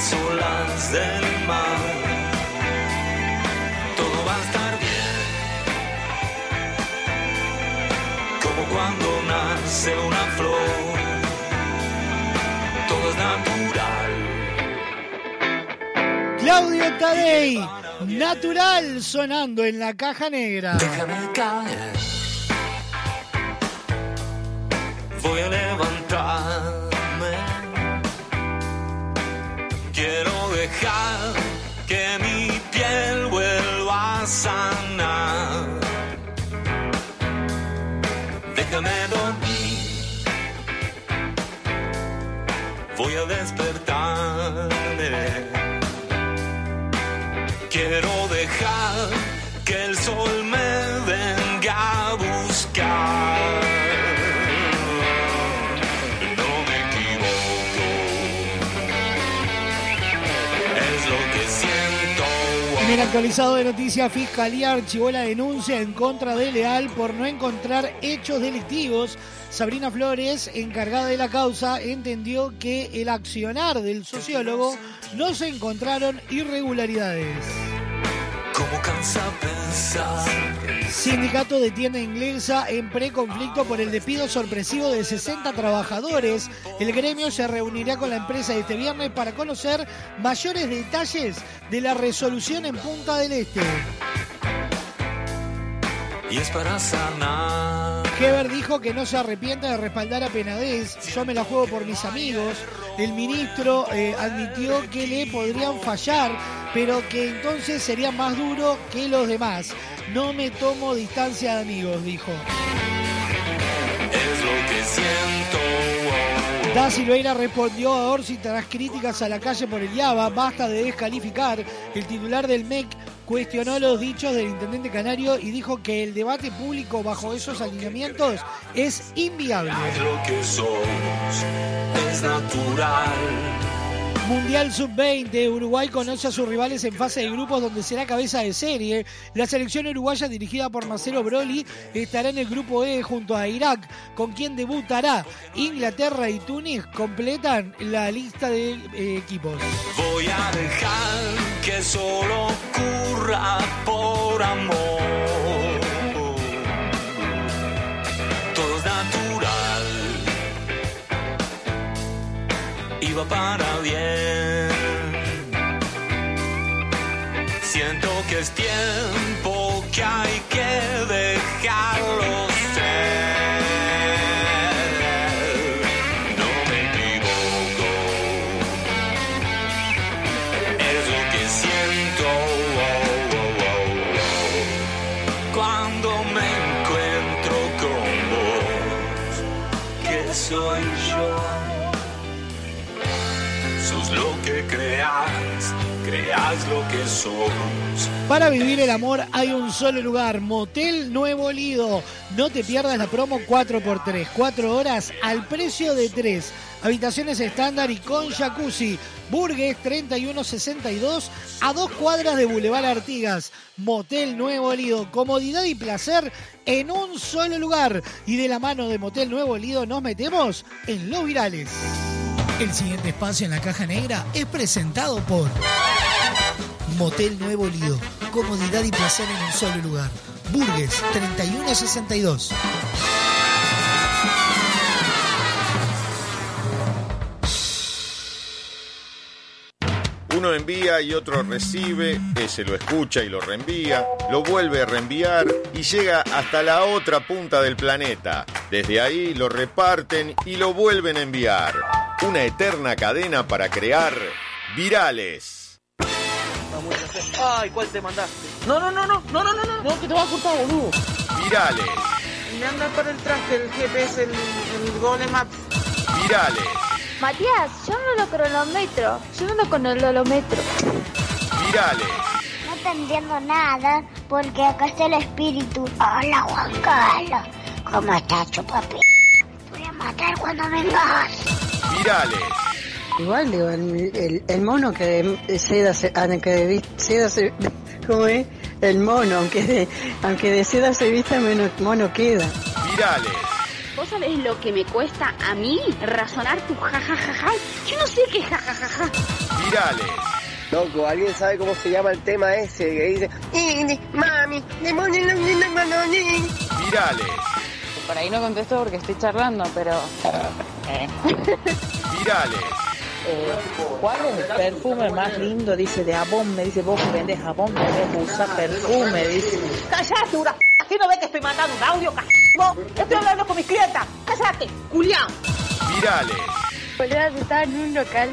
olas del mar. Todo va a estar bien, como cuando nace una flor. Todo es natural. Claudio Tadei, natural sonando en la caja negra. Déjame caer. Voy a leer que mi piel vuelva a sanar. Actualizado de noticias, Fiscalía archivó la denuncia en contra de Leal por no encontrar hechos delictivos. Sabrina Flores, encargada de la causa, entendió que el accionar del sociólogo no se encontraron irregularidades. Como cansa pensar. Sindicato de tienda inglesa en preconflicto por el despido sorpresivo de 60 trabajadores. El gremio se reunirá con la empresa este viernes para conocer mayores detalles de la resolución en Punta del Este. Y es para sanar. Heber dijo que no se arrepiente de respaldar a Penadez. Yo me la juego por mis amigos. El ministro eh, admitió que le podrían fallar, pero que entonces sería más duro que los demás. No me tomo distancia de amigos, dijo. Es lo que siento. Da Silveira respondió a Orsi tras críticas a la calle por el Yaba. Basta de descalificar. El titular del MEC cuestionó los dichos del intendente canario y dijo que el debate público bajo esos alineamientos es inviable. Lo que somos. Es natural. Mundial Sub-20, Uruguay conoce a sus rivales en fase de grupos donde será cabeza de serie. La selección uruguaya dirigida por Marcelo Broly estará en el grupo E junto a Irak, con quien debutará. Inglaterra y Túnez completan la lista de eh, equipos. Voy a dejar que solo ocurra por amor. Va para bien. Siento que es tiempo que hay que lo que. Para vivir el amor hay un solo lugar, Motel Nuevo Lido. No te pierdas la promo 4x3, 4 horas al precio de 3. Habitaciones estándar y con jacuzzi. Burgues 3162 a dos cuadras de Boulevard Artigas. Motel Nuevo Lido. Comodidad y placer en un solo lugar. Y de la mano de Motel Nuevo Lido nos metemos en los virales. El siguiente espacio en la caja negra es presentado por Motel Nuevo Lido. Comodidad y placer en un solo lugar. Burgues 3162. Uno envía y otro recibe, ese lo escucha y lo reenvía, lo vuelve a reenviar y llega hasta la otra punta del planeta. Desde ahí lo reparten y lo vuelven a enviar. Una eterna cadena para crear virales. Ay, ¿cuál te mandaste? No, no, no, no, no, no, no, no, no, que te vas a cortar, boludo. Virales, Me anda por el traste el GPS, el, el Google Maps. virales, Matías, yo no lo cronometro, yo no lo cronometro. virales, No te entiendo nada, porque acá está el espíritu. Hola, Juan Carlos. ¿Cómo estás, chupapi? Matar cuando vengas. virales, Igual, digo, el, el- el mono que de seda se, ah, que de seda se, ¿cómo es? El mono, aunque de, aunque de seda se vista, menos mono queda. virales, ¿Vos sabés lo que me cuesta a mí razonar tu jajajaja? Yo no sé qué es jajajaja. virales, Loco, ¿alguien sabe cómo se llama el tema ese que dice "Eh, Mami, demonio, no, no, no, no, no"? virales, Por ahí no contesto porque estoy charlando, pero... virales, eh, ¿cuál es el perfume más lindo? Dice, de jabón, me dice, vos que vendés jabón, debes usar perfume, dice. ¡Cállate, una! ¿Qué no ves que estoy mandando un audio, c***? Estoy hablando con mis clientas. ¡Cállate, Julián! Virales. Boluda, estaba en un local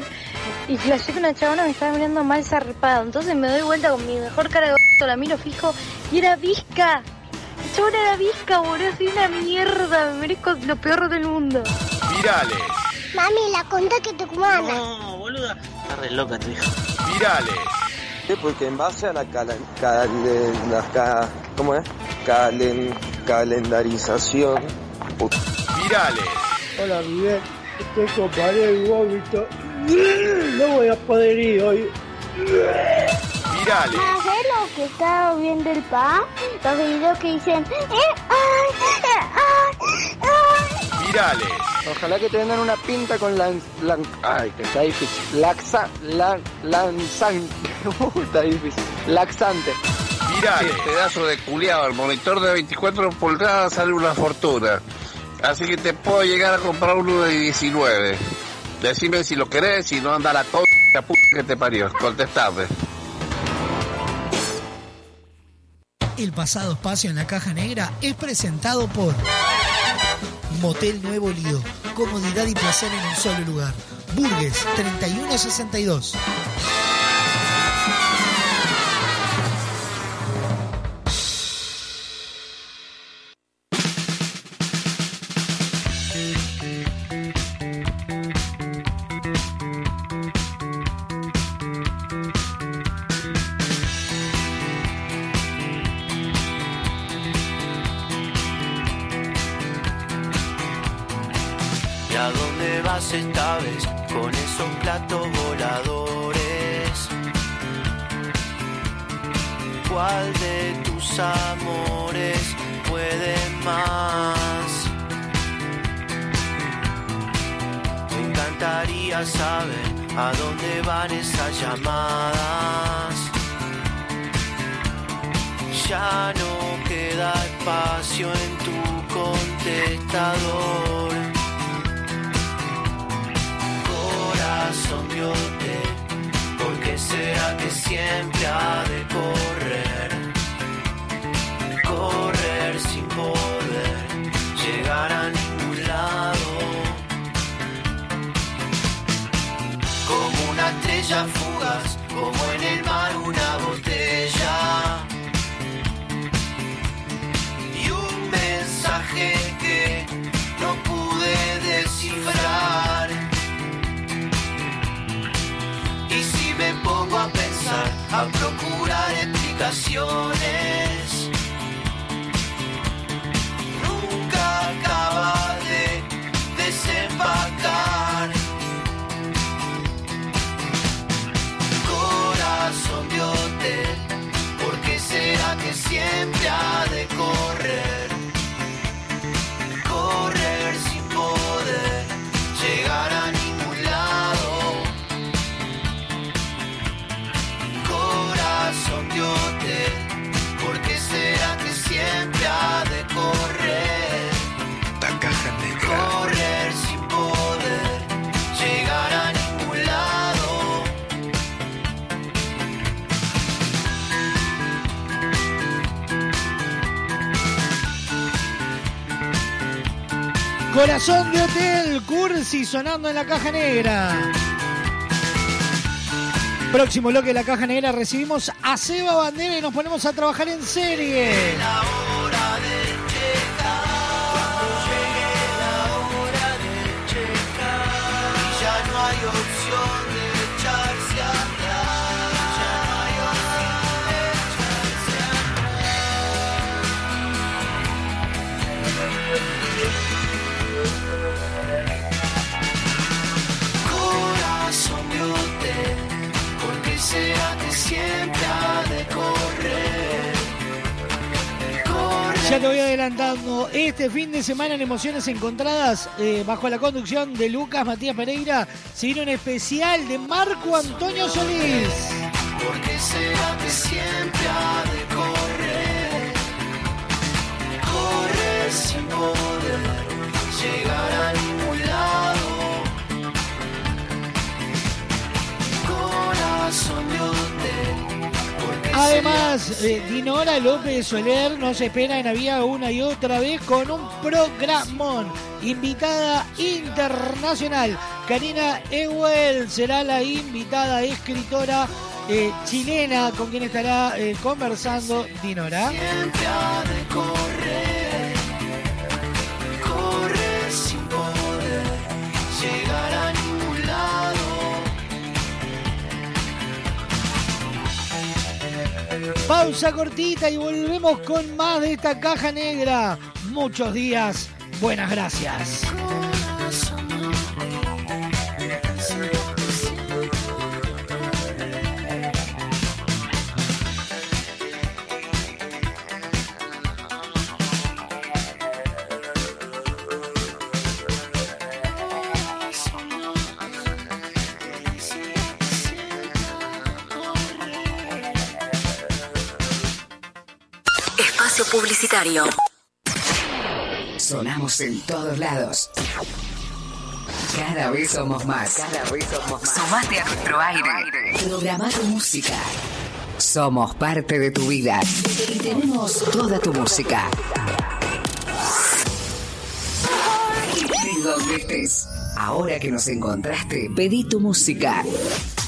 y flashé que una chabona me estaba mirando mal zarpado. Entonces me doy vuelta con mi mejor cara de la miro fijo y era visca. La chabona era visca, boludo. Soy una mierda. Me merezco lo peor del mundo. Virales. Mami, la conta que tucumana. No, boluda. Está re loca tu hija. Virales. Sí, porque en base a la, cala- calen- la ca- ¿cómo es? Calen- calendarización. Virales. Hola, Miguel. Estoy con pared y vómito. No voy a poder ir hoy. Virales. ¿Sabes lo que estaba viendo el pa? Los videos que dicen... "Eh, ay, eh, ay, ay". Virales. Ojalá que te vendan una pinta con lan, lan- ay, que está difícil. Laxa, lan, lanzan, está difícil. Laxante. Virales. pedazo de culiado, el monitor de 24 pulgadas sale una fortuna. Así que te puedo llegar a comprar uno de 19. Decime si lo querés, si no anda la co la puta que te parió. Contestame. El pasado espacio en la caja negra es presentado por Motel Nuevo Lido. Comodidad y placer en un solo lugar. Burgues 3162. A dónde van esas llamadas. Ya no queda espacio en tu contestador. Corazón miote, ¿por qué será que siempre ha de correr? Correr sin poder llegar a una estrella fugaz, como en el mar una botella. Y un mensaje que no pude descifrar. Y si me pongo a pensar, a procurar explicaciones, nunca acaba que siempre ha de correr? Corazón de Hotel Cursi sonando en la caja negra. Próximo bloque de la caja negra recibimos a Seba Bandera y nos ponemos a trabajar en serie. Ya te voy adelantando. Este fin de semana en Emociones Encontradas, eh, bajo la conducción de Lucas Matías Pereira, se viene un especial de Marco Antonio Solís. Porque será que siempre ha de correr, correr sin poder llegar a ningún lado. Corazón de días, eh, Dinora López Soler nos espera en la vía una y otra vez con un programón. Invitada internacional, Karina Ewell será la invitada escritora eh, chilena con quien estará eh, conversando Dinora. Pausa cortita y volvemos con más de esta caja negra. Muchos días, buenas gracias. Sonamos en todos lados. Cada vez somos más. Cada vez somos más. Sumate a nuestro aire. Programa tu música. Somos parte de tu vida. Y tenemos toda tu música. De donde estés. Ahora que nos encontraste, pedí tu música.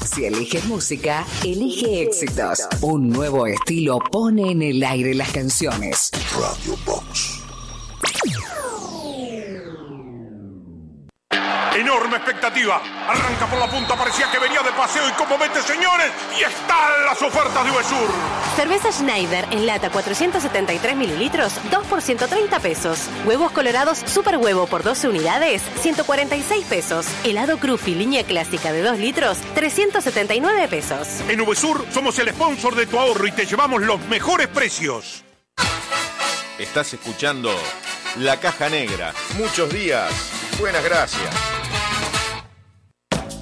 Si eliges música, elige éxitos. Un nuevo estilo pone en el aire las canciones. Radio Box. Enorme expectativa. Arranca por la punta, parecía que venía de paseo y como vete, señores, y están las ofertas de Uvesur. Cerveza Schneider en lata 473 mililitros, 2 por 130 pesos. Huevos colorados super huevo por 12 unidades, 146 pesos. Helado Crufi línea clásica de 2 litros, 379 pesos. En Uvesur somos el sponsor de tu ahorro y te llevamos los mejores precios. Estás escuchando La Caja Negra. Muchos días. Buenas gracias.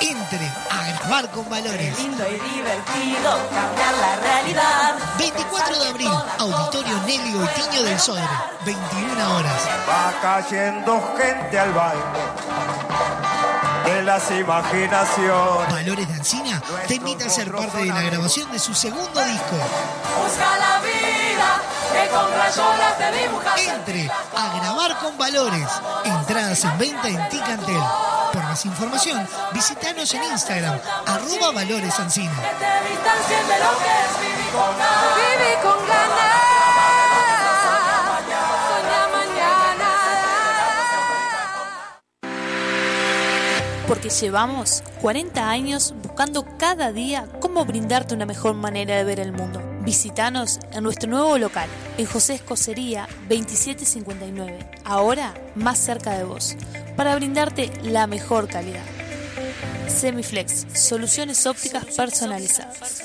Entre a grabar con valores. Lindo y divertido cambiar la realidad. 24 de abril, Auditorio Nelly Goitiño del Sodre, 21 horas. Va cayendo gente al baile de las imaginaciones. Valores de Ancina te invita a ser parte de la grabación de su segundo disco. Busca la vida Entre a grabar con valores. Entradas en venta en Ticantel. Por más información, visítanos en Instagram, arroba valores Ancina. Con ganas. Porque llevamos 40 años buscando cada día cómo brindarte una mejor manera de ver el mundo. Visítanos en nuestro nuevo local, en José Escocería 2759, ahora más cerca de vos, para brindarte la mejor calidad. Semiflex, soluciones ópticas personalizadas.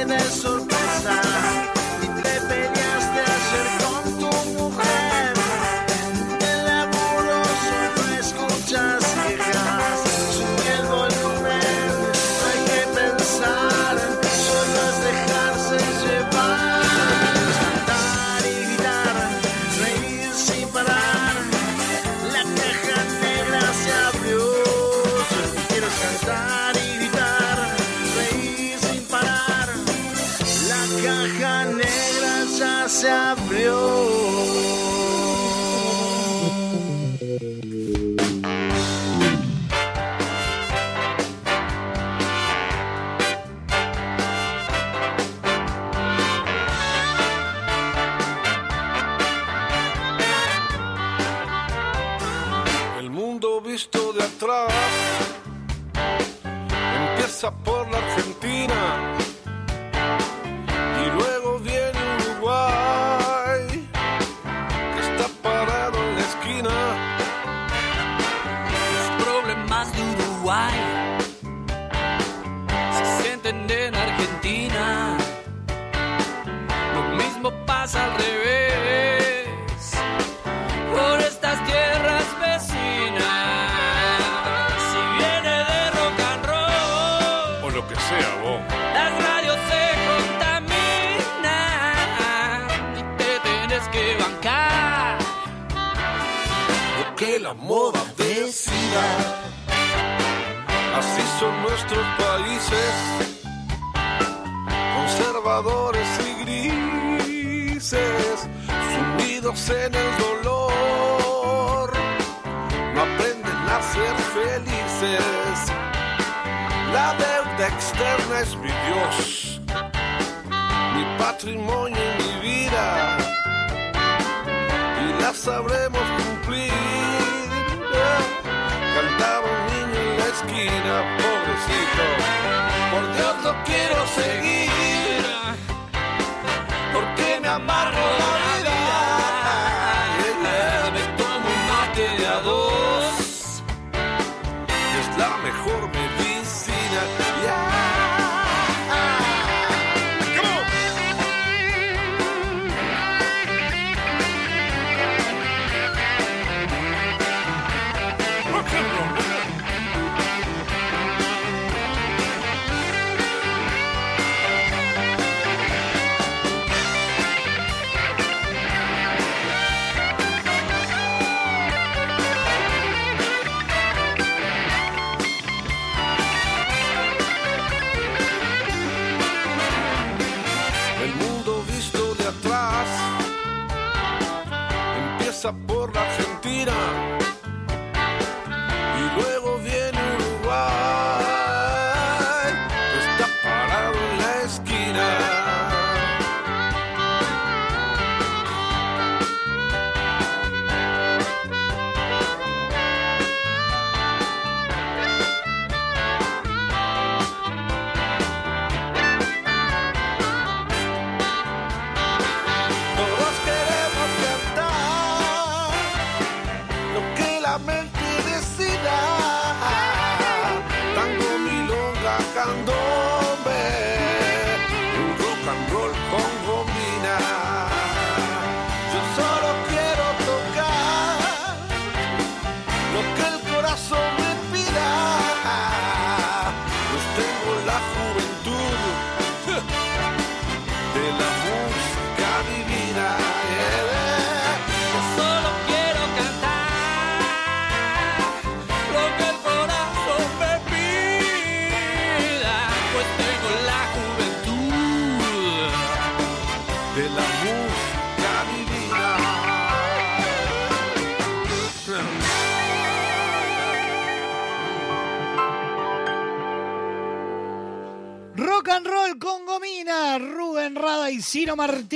Ciro Martínez.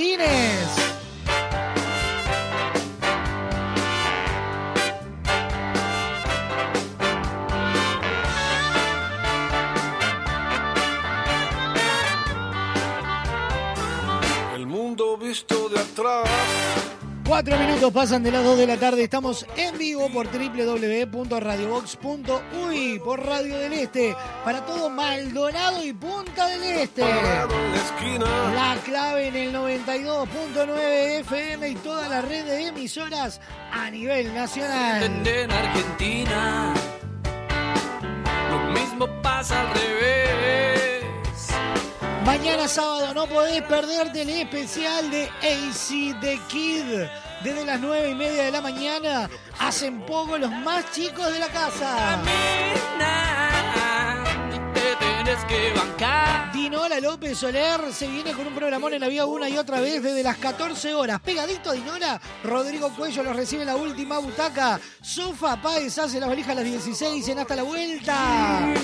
Pasan de las 2 de la tarde. Estamos en vivo por www.radiobox.uy por Radio del Este para todo Maldonado y Punta del Este. La clave en el 92.9 FM y toda la red de emisoras a nivel nacional. en Argentina. Lo mismo pasa al revés. Mañana sábado no podés perderte el especial de AC The Kid. Desde las nueve y media de la mañana hacen poco los más chicos de la casa. Dinola López Soler se viene con un programón en la vía una y otra vez desde las 14 horas. Pegadito a Dinola, Rodrigo Cuello los recibe en la última butaca. Sofa Páez hace las valijas a las 16 en Hasta la Vuelta.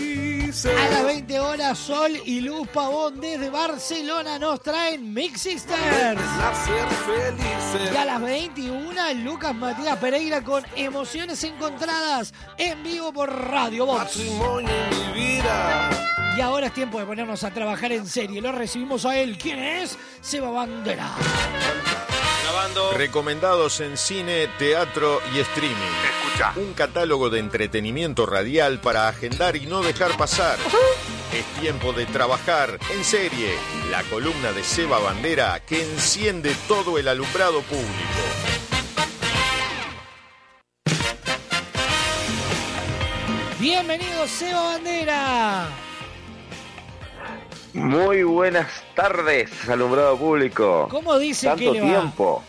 A las 20 horas, Sol y Luz Pavón desde Barcelona nos traen Mix Sisters. Y a las 21, Lucas Matías Pereira con Emociones Encontradas en vivo por Radio Box. Matrimonio en mi vida. Y ahora es tiempo de ponernos a trabajar en serie. Lo recibimos a él. ¿Quién es? Seba Bandera. Grabando. Recomendados en cine, teatro y streaming. Escucha. Un catálogo de entretenimiento radial para agendar y no dejar pasar. Es tiempo de trabajar en serie. La columna de Seba Bandera que enciende todo el alumbrado público. Bienvenido, Seba Bandera. Muy buenas tardes, alumbrado público. ¿Cómo dice Tanto que le va? tiempo.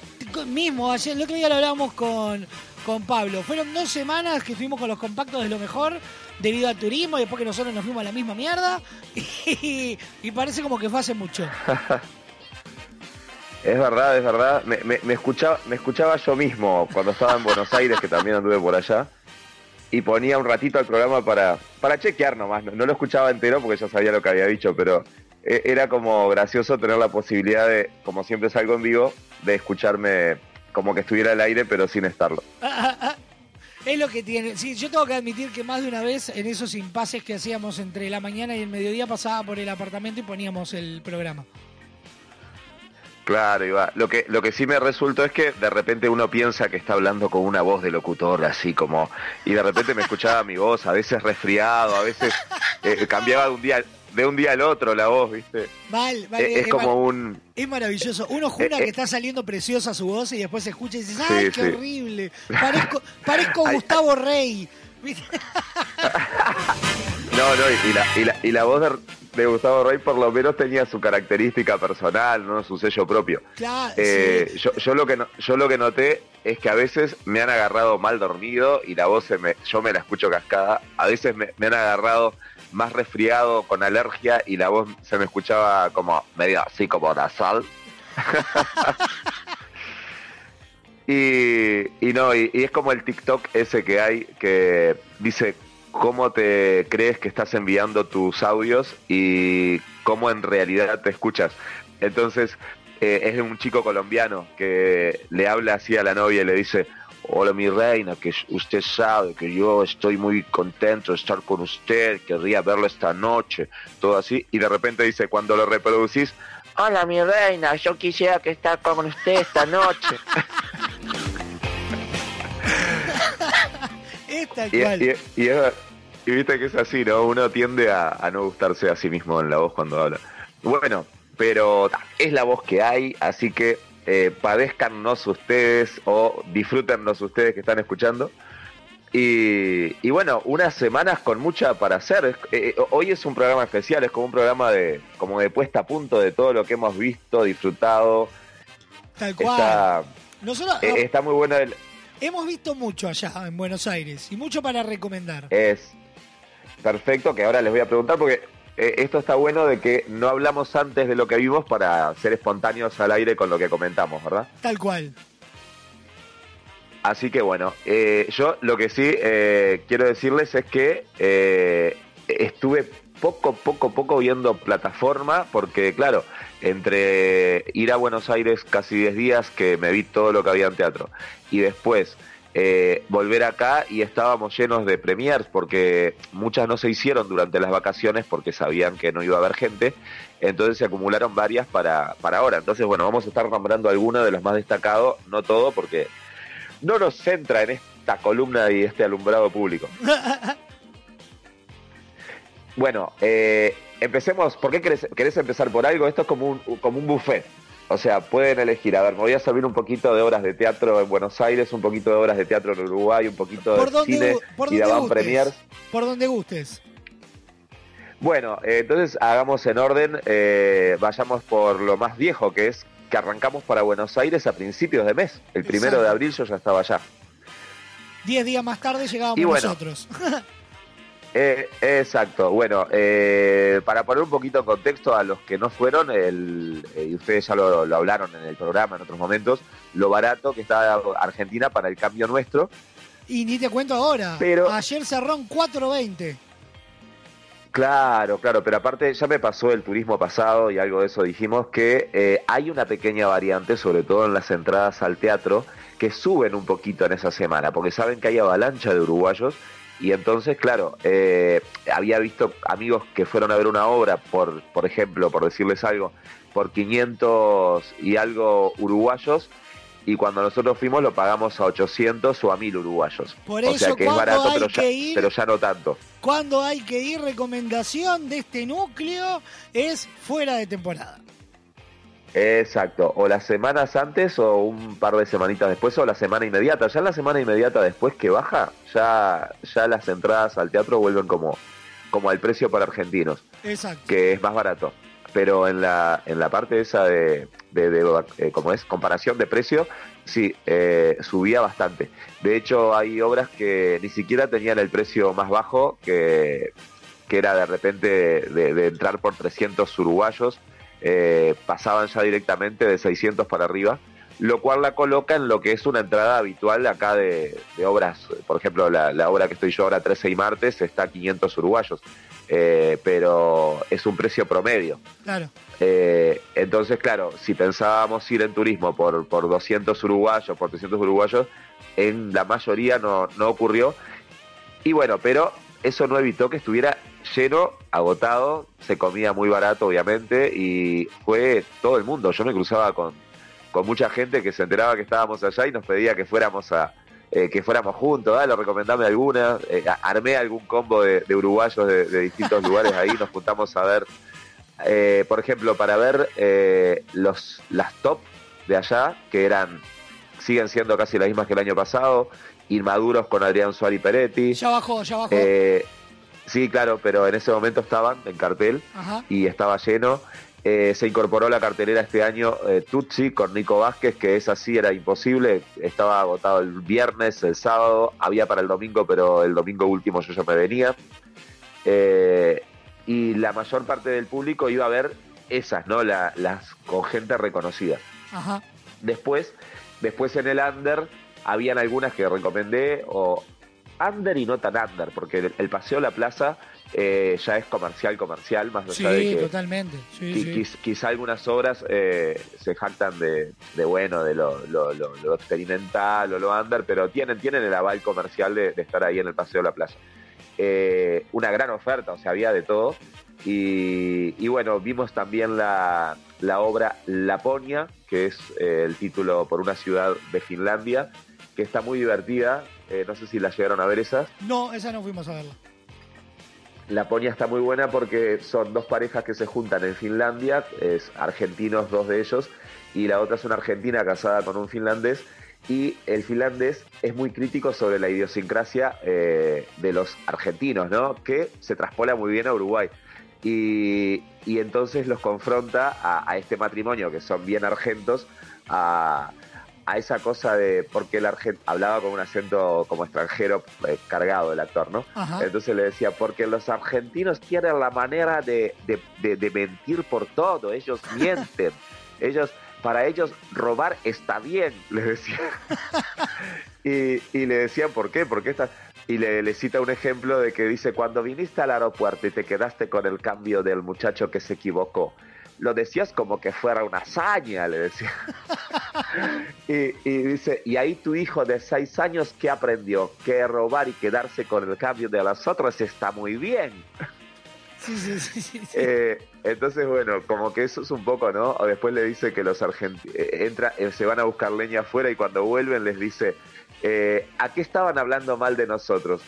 Mismo, ayer, el otro día lo hablábamos con, con Pablo. Fueron dos semanas que estuvimos con los compactos de lo mejor debido al turismo y después que nosotros nos fuimos a la misma mierda. Y, y parece como que fue hace mucho. Es verdad, es verdad. Me, me- me escuchaba, me escuchaba yo mismo cuando estaba en Buenos Aires, que también anduve por allá. Y ponía un ratito al programa para, para chequear nomás. No, no lo escuchaba entero porque ya sabía lo que había dicho, pero eh, era como gracioso tener la posibilidad de, como siempre salgo en vivo, de escucharme como que estuviera al aire, pero sin estarlo. Es lo que tiene. Sí, yo tengo que admitir que más de una vez en esos impases que hacíamos entre la mañana y el mediodía pasaba por el apartamento y poníamos el programa. Claro, Iba. Lo que, lo que sí me resultó es que de repente uno piensa que está hablando con una voz de locutor, así como. Y de repente me escuchaba mi voz, a veces resfriado, a veces eh, cambiaba de un día de un día al otro la voz, ¿viste? Mal, mal, Eh, es como mar- un. es maravilloso. Uno jura Eh, que está saliendo preciosa su voz y después se escucha y dices, ¡ay, Sí, qué sí. horrible! Parezco, parezco Gustavo Rey. No, no, y la, y la, y la voz de, de Gustavo Rey por lo menos tenía su característica personal, ¿no? Su sello propio. Claro, Eh, yo, yo lo que no- yo lo que noté es que a veces me han agarrado mal dormido y la voz se me, yo me la escucho cascada. A veces me, me han agarrado más resfriado con alergia y la voz se me escuchaba como medio así como nasal. y, y no, y, y es como el TikTok ese que hay que dice cómo te crees que estás enviando tus audios y cómo en realidad te escuchas. Entonces, eh, es un chico colombiano que le habla así a la novia y le dice, hola mi reina, que usted sabe que yo estoy muy contento de estar con usted, querría verlo esta noche, todo así, y de repente dice, cuando lo reproducís, hola mi reina, yo quisiera que estar con usted esta noche. Es tal Y, cual. y- y es- y viste que es así, ¿no? Uno tiende a, a no gustarse a sí mismo en la voz cuando habla. Bueno, pero es la voz que hay, así que eh, padezcannos ustedes o disfrútennos ustedes que están escuchando. Y, y bueno, unas semanas con mucha para hacer. Es- eh, hoy es un programa especial, es como un programa de, como de puesta a punto de todo lo que hemos visto, disfrutado. Tal cual. Está, eh, está muy bueno el, hemos visto mucho allá en Buenos Aires y mucho para recomendar. Es perfecto, que ahora les voy a preguntar porque eh, esto está bueno de que no hablamos antes de lo que vimos para ser espontáneos al aire con lo que comentamos, ¿verdad? Tal cual. Así que bueno, eh, yo lo que sí eh, quiero decirles es que eh, estuve poco, poco, poco viendo plataforma porque claro, entre ir a Buenos Aires casi 10 días que me vi todo lo que había en teatro y después eh, volver acá y estábamos llenos de premiers porque muchas no se hicieron durante las vacaciones porque sabían que no iba a haber gente, entonces se acumularon varias para, para ahora. Entonces bueno, vamos a estar nombrando algunos de los más destacados, no todo porque no nos centra en esta columna y este alumbrado público. Bueno, eh, empecemos. ¿Por qué querés, querés empezar por algo? Esto es como un, como un buffet. O sea, pueden elegir. A ver, me voy a servir un poquito de obras de teatro en Buenos Aires, un poquito de obras de teatro en Uruguay, un poquito Por de donde, cine por y de donde avant gustes. premiers. Por donde gustes. Bueno, eh, entonces hagamos en orden. eh, vayamos por lo más viejo, que es que arrancamos para Buenos Aires a principios de mes. El primero Exacto. de abril yo ya estaba allá. Diez días más tarde llegábamos Y bueno. nosotros. Eh, exacto. Bueno, eh, para poner un poquito en contexto a los que no fueron, el, eh, y ustedes ya lo, lo hablaron en el programa en otros momentos, lo barato que está Argentina para el cambio nuestro. y ni te cuento ahora. Pero- Ayer cerró en 4.20. Claro, claro, pero aparte ya me pasó el turismo pasado y algo de eso dijimos que eh, hay una pequeña variante, sobre todo en las entradas al teatro, que suben un poquito en esa semana, porque saben que hay avalancha de uruguayos y entonces, claro, eh, había visto amigos que fueron a ver una obra, por, por ejemplo, por decirles algo, por 500 y algo uruguayos y cuando nosotros fuimos lo pagamos a 800 o a 1000 uruguayos. Por o eso, sea que es ¿cuándo barato, pero ya, que ir? pero ya no tanto. Cuando hay que ir, recomendación de este núcleo es fuera de temporada. Exacto, o las semanas antes o un par de semanitas después o la semana inmediata. Ya la semana inmediata después que baja, ya, ya las entradas al teatro vuelven como, como al precio para argentinos, Exacto. que es más barato. Pero en la, en la parte esa de, de, de, eh, como es, comparación de precio, sí, eh, subía bastante. De hecho, hay obras que ni siquiera tenían el precio más bajo, que, que era de repente de, de entrar por 300 uruguayos, eh, pasaban ya directamente de 600 para arriba, lo cual la coloca en lo que es una entrada habitual acá de, de obras. Por ejemplo, la, la obra que estoy yo ahora, 13 y martes, está a 500 uruguayos, eh, pero es un precio promedio. Claro. Eh, entonces, claro, si pensábamos ir en turismo por, por 200 uruguayos, por 300 uruguayos, en la mayoría no, no ocurrió. Y bueno, pero eso no evitó que estuviera lleno, agotado, se comía muy barato, obviamente, y fue todo el mundo. Yo me cruzaba con, con mucha gente que se enteraba que estábamos allá y nos pedía que fuéramos a eh, que fuéramos juntos, dale, recomendame alguna, eh, armé algún combo de, de uruguayos de, de distintos lugares ahí, nos juntamos a ver, eh, por ejemplo, para ver eh, los las top de allá, que eran, siguen siendo casi las mismas que el año pasado, Inmaduros con Adrián Suárez y Peretti. Ya bajó, ya bajó. Eh, sí, claro, pero en ese momento estaban en cartel Ajá. y estaba lleno. Eh, se incorporó a la cartelera este año eh, Tutsi con Nico Vázquez, que es así, era imposible. Estaba agotado el viernes, el sábado, había para el domingo, pero el domingo último yo ya me venía. Eh, y la mayor parte del público iba a ver esas, ¿no? La- las con gente reconocida. Ajá. Después, después en el under habían algunas que recomendé, o under y no tan under, porque el, el paseo a la plaza eh, ya es comercial, comercial, más allá de Sí, que totalmente. Sí, qui- sí. quiz- quizá algunas obras eh, se jactan de, de bueno, de lo, lo- lo- lo experimental o lo under, pero tienen, tienen el aval comercial de, de estar ahí en el paseo de la plaza. Eh, una gran oferta, o sea, había de todo. Y, y bueno, vimos también la, la obra Laponia, que es eh, el título por una ciudad de Finlandia, que está muy divertida. Eh, no sé si la llegaron a ver esas. No, esa no fuimos a verla. Laponia está muy buena porque son dos parejas que se juntan en Finlandia, es argentinos dos de ellos, y la otra es una argentina casada con un finlandés, y el finlandés es muy crítico sobre la idiosincrasia eh, de los argentinos, ¿no? Que se traspola muy bien a Uruguay. Y, y entonces los confronta a, a este matrimonio, que son bien argentos, a, a esa cosa de, porque el argent hablaba con un acento como extranjero eh, cargado el actor, ¿no? Ajá. Entonces le decía, porque los argentinos tienen la manera de, de- de- de mentir por todo, ellos mienten, ellos, para ellos robar está bien, le decía. y, y le decían, ¿por qué? Porque esta... Y le, le cita un ejemplo de que dice, cuando viniste al aeropuerto y te quedaste con el cambio del muchacho que se equivocó, lo decías como que fuera una hazaña, le decía. Y, y dice, y ahí tu hijo de seis años que aprendió que robar y quedarse con el cambio de las otras está muy bien. Sí, sí, sí, sí, sí. Eh, entonces, bueno, como que eso es un poco, ¿no? O después le dice que los argentinos entra, eh, se van a buscar leña afuera y cuando vuelven les dice, eh, ¿a qué estaban hablando mal de nosotros?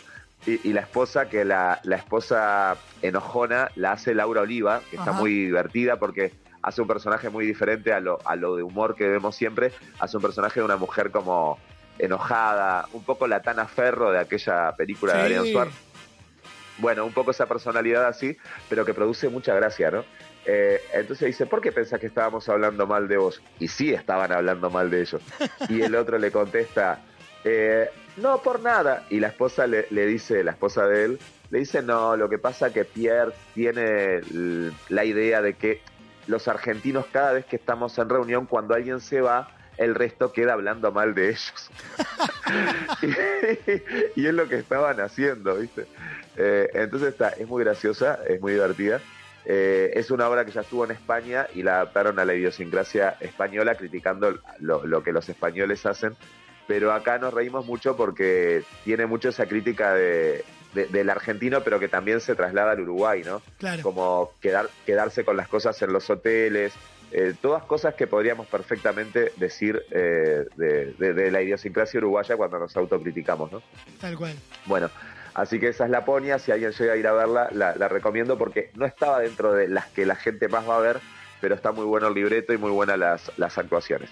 Y, y la esposa, que la, la esposa enojona, la hace Laura Oliva, que está muy divertida porque hace un personaje muy diferente a lo, a lo de humor que vemos siempre, hace un personaje de una mujer como enojada, un poco la Tana Ferro de aquella película de. Adrián Suárez bueno, un poco esa personalidad así, pero que produce mucha gracia, ¿no? Eh, entonces dice, ¿por qué pensás que estábamos hablando mal de vos? Y sí estaban hablando mal de ellos. Y el otro le contesta, eh, no por nada. Y la esposa le, dice, la esposa de él, le dice, no, lo que pasa que Pierre tiene la idea de que los argentinos cada vez que estamos en reunión, cuando alguien se va, el resto queda hablando mal de ellos. y, es lo que estaban haciendo, ¿viste? Eh, entonces está, es muy graciosa, es muy divertida. Eh, es una obra que ya estuvo en España y la adaptaron a la idiosincrasia española, criticando lo que los españoles hacen. Pero acá nos reímos mucho porque tiene mucho esa crítica de, de- del argentino, pero que también se traslada al Uruguay, ¿no? Claro. Como quedar, quedarse con las cosas en los hoteles, eh, todas cosas que podríamos perfectamente decir eh, de, de- de la idiosincrasia uruguaya cuando nos autocriticamos, ¿no? Tal cual. Bueno, así que esa es Laponia. Si alguien llega a ir a verla, la, la recomiendo porque no estaba dentro de las que la gente más va a ver, pero está muy bueno el libreto y muy buenas las, las actuaciones.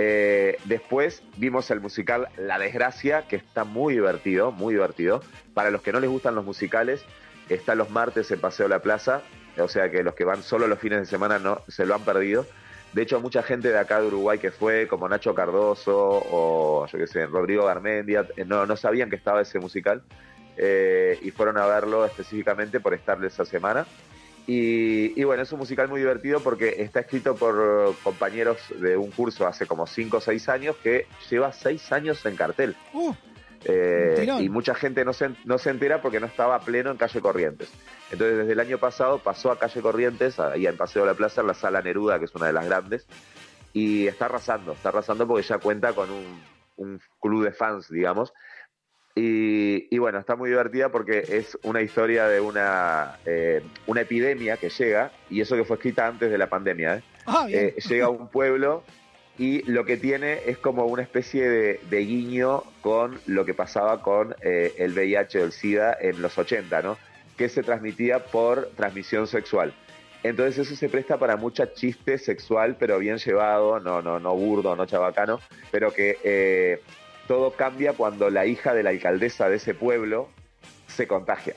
Eh, después vimos el musical La Desgracia, que está muy divertido, muy divertido. Para los que no les gustan los musicales, está los martes en Paseo La Plaza, o sea que los que van solo los fines de semana no se lo han perdido. De hecho, mucha gente de acá de Uruguay que fue, como Nacho Cardoso o yo qué sé, Rodrigo Garmendia, eh, no, no sabían que estaba ese musical eh, y fueron a verlo específicamente por estar esa semana. Y, y bueno, es un musical muy divertido porque está escrito por compañeros de un curso hace como 5 o 6 años que lleva 6 años en cartel. Uh, Eh, y mucha gente no se, no se entera porque no estaba pleno en calle Corrientes. Entonces, desde el año pasado pasó a calle Corrientes, ahí en Paseo de la Plaza, en la sala Neruda, que es una de las grandes, y está arrasando, está arrasando porque ya cuenta con un, un club de fans, digamos. Y, y bueno, está muy divertida porque es una historia de una, eh, una epidemia que llega, y eso que fue escrita antes de la pandemia. ¿eh? Ah. Eh, llega a un pueblo y lo que tiene es como una especie de, de guiño con lo que pasaba con eh, el VIH o el SIDA en los 80, ¿no? Que se transmitía por transmisión sexual. Entonces eso se presta para mucha chiste sexual, pero bien llevado, no, no, no burdo, no chabacano, pero que todo cambia cuando la hija de la alcaldesa de ese pueblo se contagia.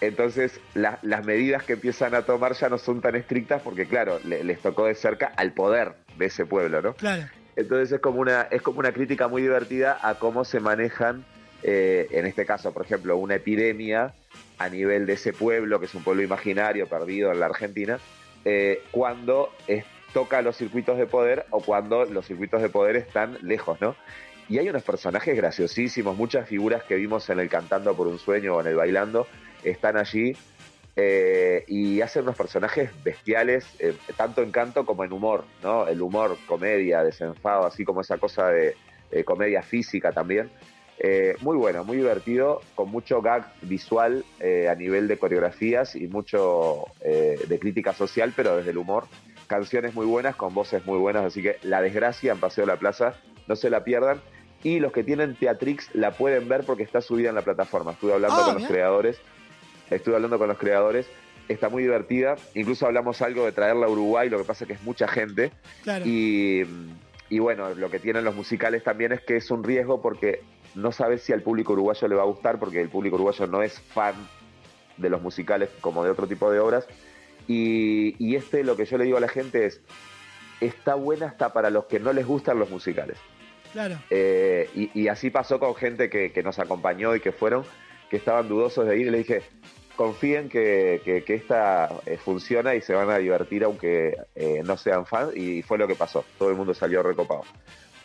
Entonces la- las medidas que empiezan a tomar ya no son tan estrictas porque claro, le- les tocó de cerca al poder de ese pueblo, ¿no? Claro. Entonces es como una, es como una crítica muy divertida a cómo se manejan, eh, en este caso, por ejemplo, una epidemia a nivel de ese pueblo, que es un pueblo imaginario perdido en la Argentina, eh, cuando es- toca los circuitos de poder o cuando los circuitos de poder están lejos, ¿no? Y hay unos personajes graciosísimos, muchas figuras que vimos en el Cantando por un Sueño o en el Bailando están allí eh, y hacen unos personajes bestiales, eh, tanto en canto como en humor, ¿no? El humor, comedia, desenfado, así como esa cosa de, eh, comedia física también. Muy bueno, muy divertido, con mucho gag visual a nivel de coreografías y mucho de crítica social, pero desde el humor. Canciones muy buenas, con voces muy buenas, así que La Desgracia en Paseo de la Plaza, no se la pierdan. Y los que tienen Teatrix la pueden ver porque está subida en la plataforma. Estuve hablando Ah, con los creadores estuve hablando con los creadores, está muy divertida, incluso hablamos algo de traerla a Uruguay, lo que pasa es que es mucha gente Claro. y, y bueno, lo que tienen los musicales también es que es un riesgo porque no sabes si al público uruguayo le va a gustar, porque el público uruguayo no es fan de los musicales como de otro tipo de obras. Y, y este lo que yo le digo a la gente es, está buena hasta para los que no les gustan los musicales. Claro. Eh, y, y así pasó con gente que, que nos acompañó y que fueron, que estaban dudosos de ir. Y le dije, confíen que, que, que esta eh, funciona y se van a divertir aunque eh, no sean fans. Y fue lo que pasó. Todo el mundo salió recopado.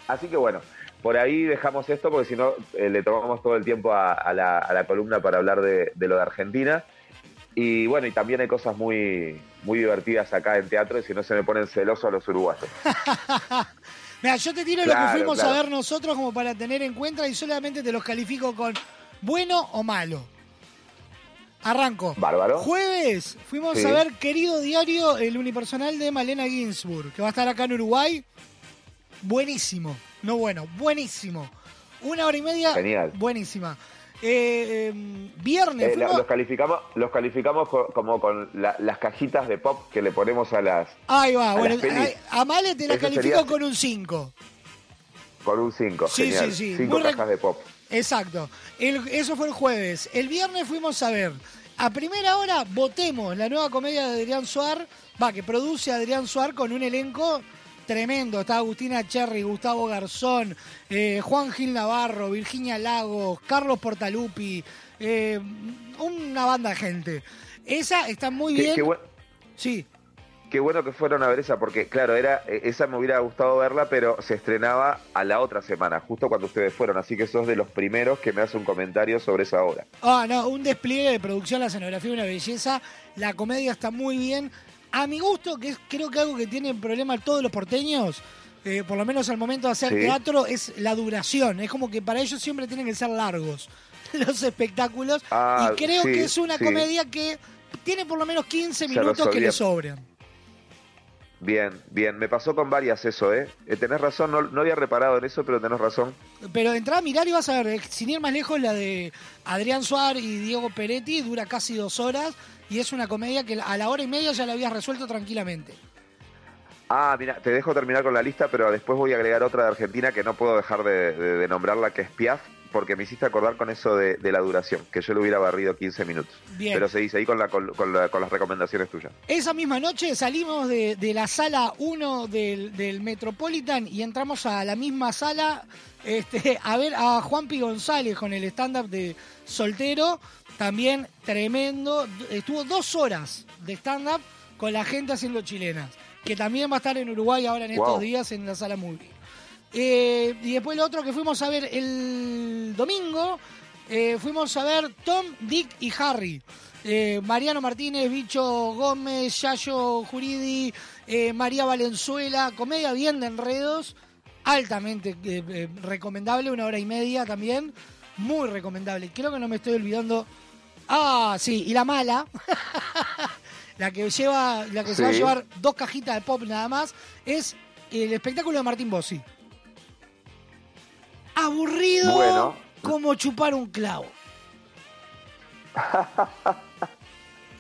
Así que bueno, por ahí dejamos esto porque si no eh, le tomamos todo el tiempo a, a la, a la columna para hablar de, de lo de Argentina. Y bueno, y también hay cosas muy, muy divertidas acá en teatro y si no se me ponen celosos los uruguayos. Mira, yo te tiro lo que fuimos claro. a ver nosotros como para tener en cuenta y solamente te los califico con bueno o malo. Arranco. Bárbaro. Jueves fuimos Sí. a ver Querido Diario, el unipersonal de Malena Ginsburg, que va a estar acá en Uruguay. Buenísimo. No bueno, buenísimo. Una hora y media. Genial. Buenísima. Eh, eh, viernes Eh, los calificamos, los calificamos co- como con la- las cajitas de pop que le ponemos a las Ahí va, a bueno, a Male te la Eso califico sería- con un 5. con un 5. Sí, genial. sí, sí, Cinco muy cajas de pop. Exacto. El- eso fue el jueves. El viernes fuimos a ver. A primera hora votemos la nueva comedia de Adrián Suar, va, que produce Adrián Suar con un elenco tremendo. Está Agustina Cherry, Gustavo Garzón, eh, Juan Gil Navarro, Virginia Lagos, Carlos Portalupi, eh, una banda de gente. Esa está muy Qué- bien. qué Sí. Qué bueno que fueron a ver esa, porque claro, era eh, esa me hubiera gustado verla, pero se estrenaba a la otra semana, justo cuando ustedes fueron, así que sos de los primeros que me hace un comentario sobre esa obra. Ah, no, un despliegue de producción, la escenografía, una belleza. La comedia está muy bien. A mi gusto, que es creo que algo que tienen problema todos los porteños, eh, por lo menos al momento de hacer Sí. teatro, es la duración. Es como que para ellos siempre tienen que ser largos los espectáculos. Ah, y creo sí, que es una sí. comedia que tiene por lo menos 15 Se minutos que le sobran. Bien, bien, me pasó con varias eso, ¿eh? Eh, tenés razón, no, no había reparado en eso, pero tenés razón. Pero entrá a mirar y vas a ver, eh, sin ir más lejos, la de Adrián Suárez y Diego Peretti dura casi dos horas y es una comedia que a la hora y media ya la habías resuelto tranquilamente. Ah, mira, te dejo terminar con la lista, pero después voy a agregar otra de Argentina que no puedo dejar de, de- de nombrarla, que es Piaf, porque me hiciste acordar con eso de, de la duración, que yo le hubiera barrido 15 minutos. Bien. Pero se dice ahí con, la, con, con la- con las recomendaciones tuyas. Esa misma noche salimos de, de la sala 1 del, del Metropolitan y entramos a la misma sala este, a ver a Juanpi González con el stand-up de soltero. También tremendo. Estuvo dos horas de stand-up con la gente haciendo chilenas. Que también va a estar en Uruguay ahora en estos días en la sala movie. Eh, y después lo otro que fuimos a ver el domingo, eh, fuimos a ver Tom, Dick y Harry. Eh, Mariano Martínez, Bicho Gómez, Yayo Juridi, María Valenzuela, comedia bien de enredos, altamente recomendable, una hora y media también, muy recomendable. Creo que no me estoy olvidando. Ah, sí, y la mala, la que lleva, la que se va a llevar dos cajitas de pop nada más, es el espectáculo de Martín Bossi. Aburrido Bueno. como chupar un clavo.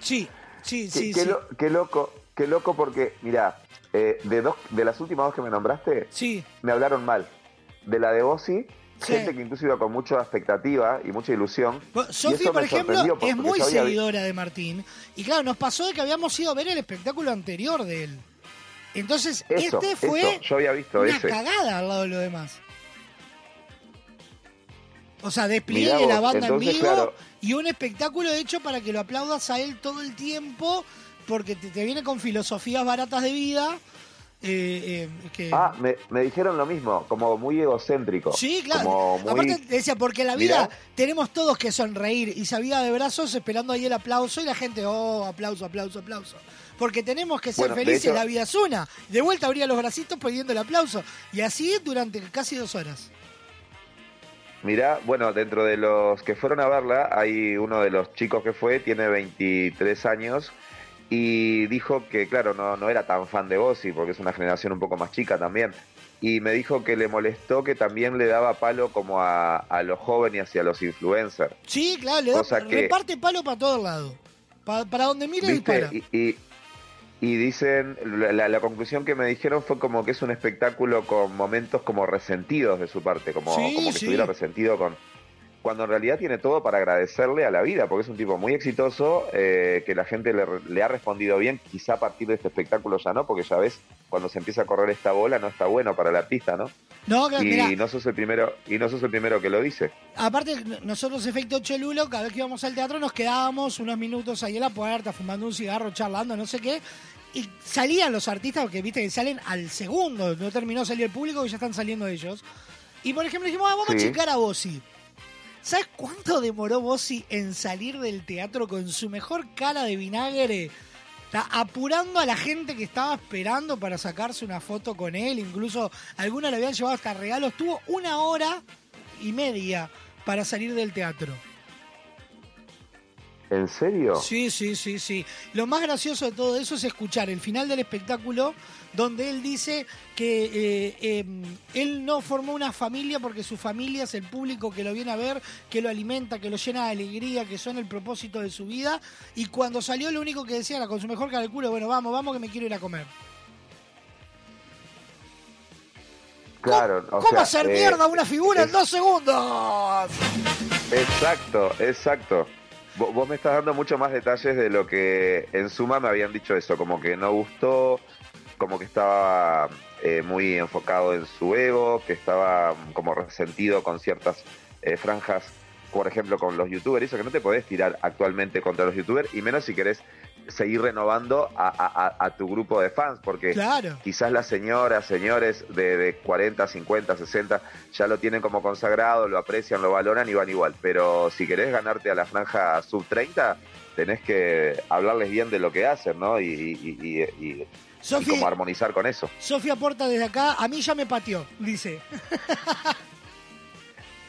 Sí, sí, Qué, sí, qué sí. lo- qué loco, qué loco porque, mira, de, dos, de las últimas dos que me nombraste, Sí. me hablaron mal. De la de Bossi, Sí. gente que incluso iba con mucha expectativa y mucha ilusión. y Sofi, por ejemplo, es muy había seguidora de Martín. Y claro, nos pasó de que habíamos ido a ver el espectáculo anterior de él. Entonces, Eso, este fue eso, yo había visto una ese. cagada al lado de lo demás. O sea, despliegue de la vos, banda en vivo claro. y un espectáculo hecho para que lo aplaudas a él todo el tiempo, porque te, te viene con filosofías baratas de vida. Eh, eh, que, Ah, me, me dijeron lo mismo, como muy egocéntrico. Sí, claro. Como muy... Aparte decía, porque la vida Mirá. tenemos todos que sonreír y sabía de brazos esperando ahí el aplauso y la gente, oh, aplauso, aplauso, aplauso. Porque tenemos que ser Bueno, felices, hecho- la vida es una. De vuelta abría los bracitos pidiendo el aplauso. Y así durante casi dos horas. Mirá, bueno, dentro de los que fueron a verla, hay uno de los chicos que fue, tiene 23 años, y dijo que, claro, no, no era tan fan de Bossi, porque es una generación un poco más chica también. Y me dijo que le molestó que también le daba palo como a, a los jóvenes y hacia los influencers. Sí, claro, le da, que- reparte palo para todo lado. Pa- para donde mire dispara. Y, y- y dicen, la, la conclusión que me dijeron fue como que es un espectáculo con momentos como resentidos de su parte, como, Sí, como que sí. estuviera resentido con... Cuando en realidad tiene todo para agradecerle a la vida, porque es un tipo muy exitoso, eh, que la gente le, le ha respondido bien, quizá a partir de este espectáculo ya no, porque ya ves, cuando se empieza a correr esta bola no está bueno para el artista, ¿no? No, claro, Y mirá, no sos el primero, y no sos el primero que lo dice. Aparte, nosotros, efecto Cholulo, cada vez que íbamos al teatro nos quedábamos unos minutos ahí en la puerta, fumando un cigarro, charlando, no sé qué. Y salían los artistas, porque viste que salen al segundo, no terminó de salir el público y ya están saliendo ellos. Y por ejemplo dijimos, ah, vamos a checar a Bossi. ¿Sabes cuánto demoró Bossi en salir del teatro con su mejor cara de vinagre? Está apurando a la gente que estaba esperando para sacarse una foto con él. Incluso algunos le habían llevado hasta regalos. Tuvo una hora y media para salir del teatro. ¿En serio? Sí, sí, sí, sí. Lo más gracioso de todo eso es escuchar el final del espectáculo donde él dice que eh, eh, él no formó una familia porque su familia es el público que lo viene a ver, que lo alimenta, que lo llena de alegría, que son el propósito de su vida. Y cuando salió lo único que decía era con su mejor cara del culo, bueno, vamos, vamos que me quiero ir a comer. Claro. o ¿Cómo sea, hacer eh, mierda una figura en dos segundos? Exacto, exacto. Vo- Vos me estás dando mucho más detalles de lo que en suma me habían dicho eso, como que no gustó, como que estaba eh, muy enfocado en su ego, que estaba mm, como resentido con ciertas eh, franjas, por ejemplo con los youtubers, eso que no te podés tirar actualmente contra los youtubers, y menos si querés seguir renovando a, a- a- a tu grupo de fans, porque Claro. quizás las señoras, señores de, de 40, 50, 60 ya lo tienen como consagrado, lo aprecian, lo valoran y van igual. Pero si querés ganarte a la franja sub 30, tenés que hablarles bien de lo que hacen, ¿no? Y, y- como armonizar con eso. Sofía Porta desde acá, a mí ya me pateó, dice.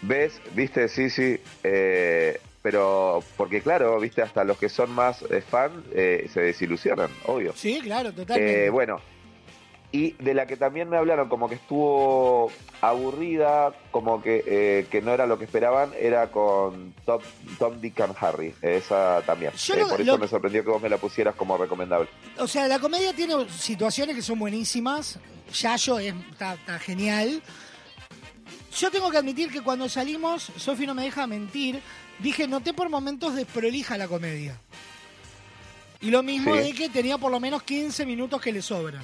¿Ves? ¿Viste? Sí, sí. eh, pero, porque claro, viste, hasta los que son más eh, fan eh, se desilusionan, obvio. Sí, claro, totalmente. Eh, bueno, y de la que también me hablaron como que estuvo aburrida, como que, eh, que no era lo que esperaban, era con Tom, Tom Dick and Harry. Esa también. Eh, lo- por eso lo- me sorprendió que vos me la pusieras como recomendable. O sea, la comedia tiene situaciones que son buenísimas. Yayo es, está, está genial. Yo tengo que admitir que cuando salimos, Sofi no me deja mentir, dije, noté por momentos desprolija la comedia. Y lo mismo Sí. de que tenía por lo menos 15 minutos que le sobran.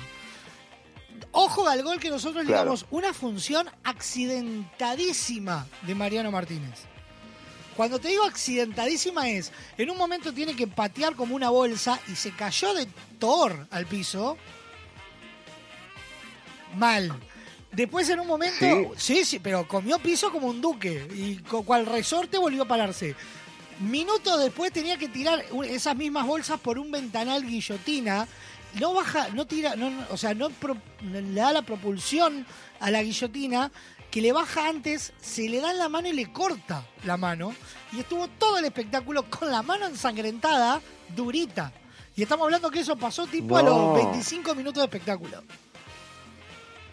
Ojo al gol que nosotros le Claro. damos una función accidentadísima de Mariano Martínez. Cuando te digo accidentadísima es, en un momento tiene que patear como una bolsa y se cayó de Thor al piso. Mal. Después en un momento, sí, sí, pero comió piso como un duque y co- cual resorte volvió a pararse. Minutos después tenía que tirar esas mismas bolsas por un ventanal guillotina. No baja, no tira, no, no, o sea, no, pro- le da la propulsión a la guillotina que le baja antes, se le da en la mano y le corta la mano. Y estuvo todo el espectáculo con la mano ensangrentada, durita. Y estamos hablando que eso pasó tipo a los No. 25 minutos de espectáculo.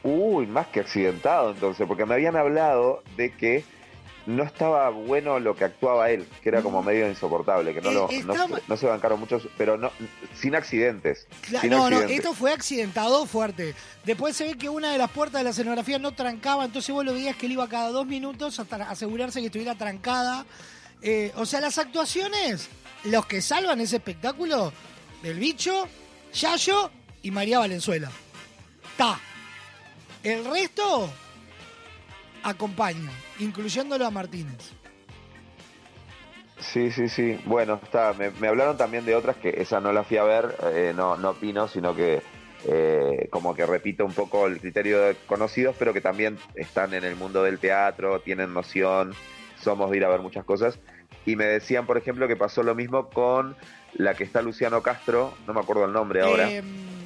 Uy, más que accidentado entonces, porque me habían hablado de que no estaba bueno lo que actuaba él, que era como medio insoportable, que no, lo, no, se- no se bancaron muchos, pero no sin accidentes. Sin no, no, esto fue accidentado fuerte. Después se ve que una de las puertas de la escenografía no trancaba, entonces vos lo veías que él iba cada dos minutos hasta asegurarse que estuviera trancada. Eh, o sea, las actuaciones, los que salvan ese espectáculo, del bicho, Yayo y María Valenzuela. Ta. El resto acompaña, incluyéndolo a Martínez. Sí, sí, sí. Bueno, está. Me, me hablaron también de otras que esa no la fui a ver, eh, no, no opino, sino que eh, como que repito un poco el criterio de conocidos, pero que también están en el mundo del teatro, tienen noción, somos de ir a ver muchas cosas. Y me decían, por ejemplo, que pasó lo mismo con la que está Luciano Castro, no me acuerdo el nombre ahora. Eh,